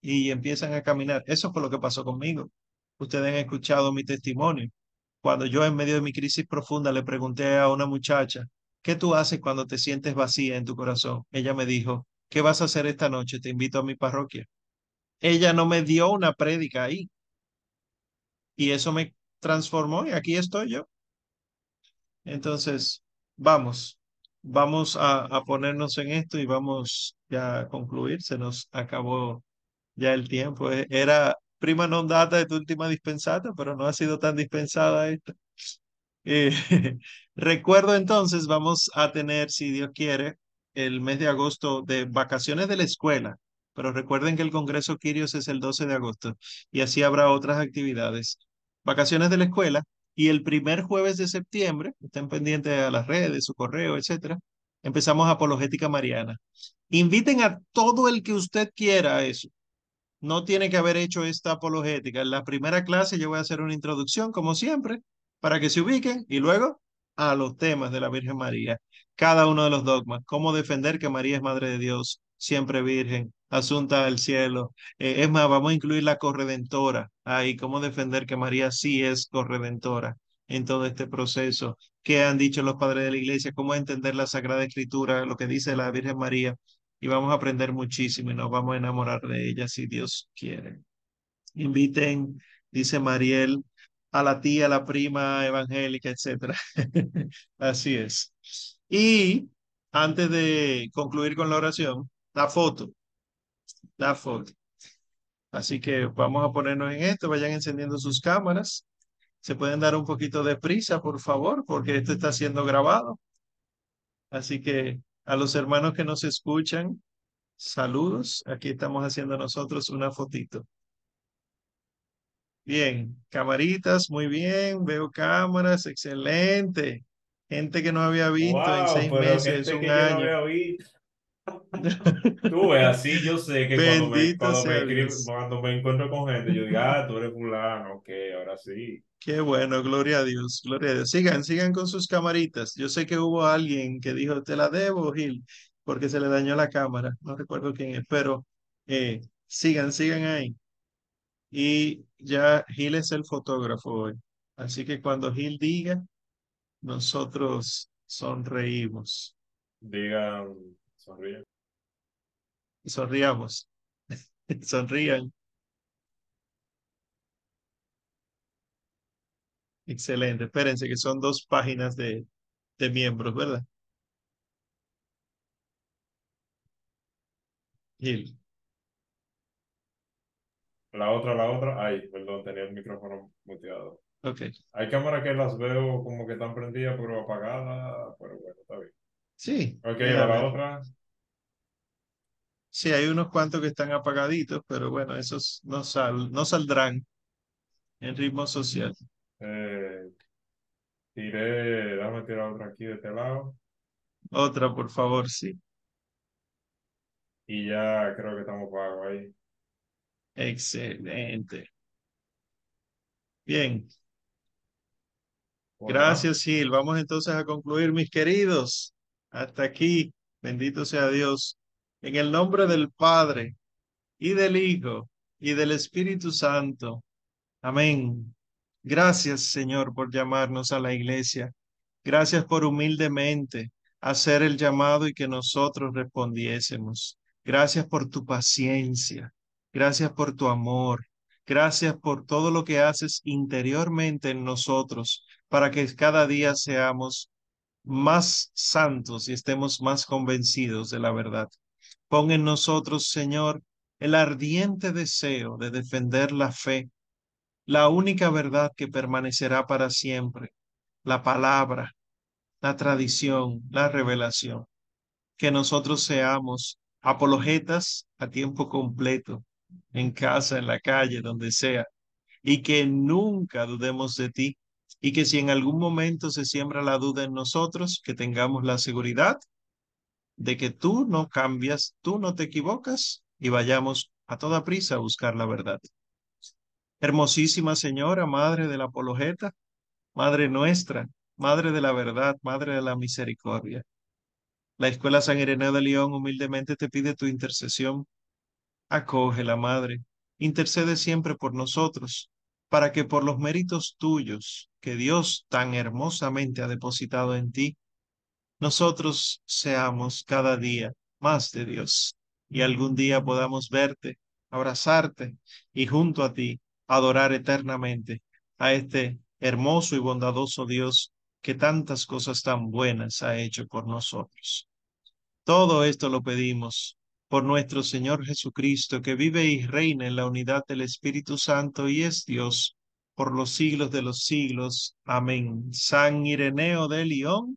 Y empiezan a caminar. Eso fue lo que pasó conmigo. Ustedes han escuchado mi testimonio. Cuando yo en medio de mi crisis profunda le pregunté a una muchacha, ¿qué tú haces cuando te sientes vacía en tu corazón? Ella me dijo, ¿qué vas a hacer esta noche? Te invito a mi parroquia. Ella no me dio una prédica ahí. Y eso me transformó y aquí estoy yo. Entonces, vamos, vamos a, a ponernos en esto y vamos ya a concluir. Se nos acabó ya el tiempo. E, era prima non data de tu última dispensata, pero no ha sido tan dispensada esta. Eh, (laughs) recuerdo entonces, vamos a tener, si Dios quiere, el mes de agosto de vacaciones de la escuela, pero recuerden que el Congreso Quirios es el 12 de agosto y así habrá otras actividades. Vacaciones de la escuela y el primer jueves de septiembre, estén pendientes a las redes, su correo, etcétera, empezamos Apologética Mariana. Inviten a todo el que usted quiera a eso. No tiene que haber hecho esta apologética. En la primera clase yo voy a hacer una introducción, como siempre, para que se ubiquen y luego a los temas de la Virgen María cada uno de los dogmas, cómo defender que María es Madre de Dios, siempre virgen, asunta al cielo. Eh, es más, vamos a incluir la corredentora ahí, cómo defender que María sí es corredentora en todo este proceso. ¿Qué han dicho los padres de la iglesia? ¿Cómo entender la Sagrada Escritura, lo que dice la Virgen María? Y vamos a aprender muchísimo y nos vamos a enamorar de ella si Dios quiere. Inviten, dice Mariel, a la tía, a la prima evangélica, etcétera. (laughs) Así es. Y antes de concluir con la oración, la foto. La foto. Así que vamos a ponernos en esto, vayan encendiendo sus cámaras. Se pueden dar un poquito de prisa, por favor, porque esto está siendo grabado. Así que a los hermanos que nos escuchan, saludos. Aquí estamos haciendo nosotros una fotito. Bien, camaritas, muy bien. Veo cámaras, excelente. Gente que no había visto en seis meses, un año. (laughs) tú ves, así yo sé que cuando me, cuando, me, encuentro con gente, yo digo, ah, tú eres fulano, ok, ahora sí. Qué bueno, gloria a Dios, gloria a Dios. Sigan, sigan con sus camaritas. Yo sé que hubo alguien que dijo, te la debo, Gil, porque se le dañó la cámara. No recuerdo quién es, pero eh, sigan, sigan ahí. Y ya Gil es el fotógrafo hoy. Así que cuando Gil diga, nosotros sonreímos. Digan, sonríen. Sonriamos. (laughs) Sonrían. Excelente. Espérense que son dos páginas de, de miembros, ¿verdad? Gil. La otra, la otra. Ay, perdón, tenía el micrófono muteado. Okay. Hay cámaras que las veo como que están prendidas pero apagadas, pero bueno, está bien. Sí. Ok, la otra. Sí, hay unos cuantos que están apagaditos, pero bueno, esos no, sal, no saldrán en ritmo social. Eh, tiré, dame tirar otra aquí de este lado. Otra, por favor, sí. Y ya creo que estamos pagos ahí. Excelente. Bien. Gracias, Gil. Vamos entonces a concluir, mis queridos. Hasta aquí. Bendito sea Dios. En el nombre del Padre y del Hijo y del Espíritu Santo. Amén. Gracias, Señor, por llamarnos a la iglesia. Gracias por humildemente hacer el llamado y que nosotros respondiésemos. Gracias por tu paciencia. Gracias por tu amor. Gracias por todo lo que haces interiormente en nosotros para que cada día seamos más santos y estemos más convencidos de la verdad. Pon en nosotros, Señor, el ardiente deseo de defender la fe, la única verdad que permanecerá para siempre, la palabra, la tradición, la revelación. Que nosotros seamos apologetas a tiempo completo, en casa, en la calle, donde sea, y que nunca dudemos de ti, y que si en algún momento se siembra la duda en nosotros, que tengamos la seguridad de que tú no cambias, tú no te equivocas, y vayamos a toda prisa a buscar la verdad. Hermosísima Señora, Madre de la Apologeta, Madre nuestra, Madre de la verdad, Madre de la misericordia. La Escuela San Ireneo de León humildemente te pide tu intercesión. Acoge la Madre, intercede siempre por nosotros, para que por los méritos tuyos que Dios tan hermosamente ha depositado en ti, nosotros seamos cada día más de Dios y algún día podamos verte, abrazarte y junto a ti adorar eternamente a este hermoso y bondadoso Dios que tantas cosas tan buenas ha hecho por nosotros. Todo esto lo pedimos por nuestro Señor Jesucristo, que vive y reina en la unidad del Espíritu Santo y es Dios por los siglos de los siglos. Amén. San Ireneo de León,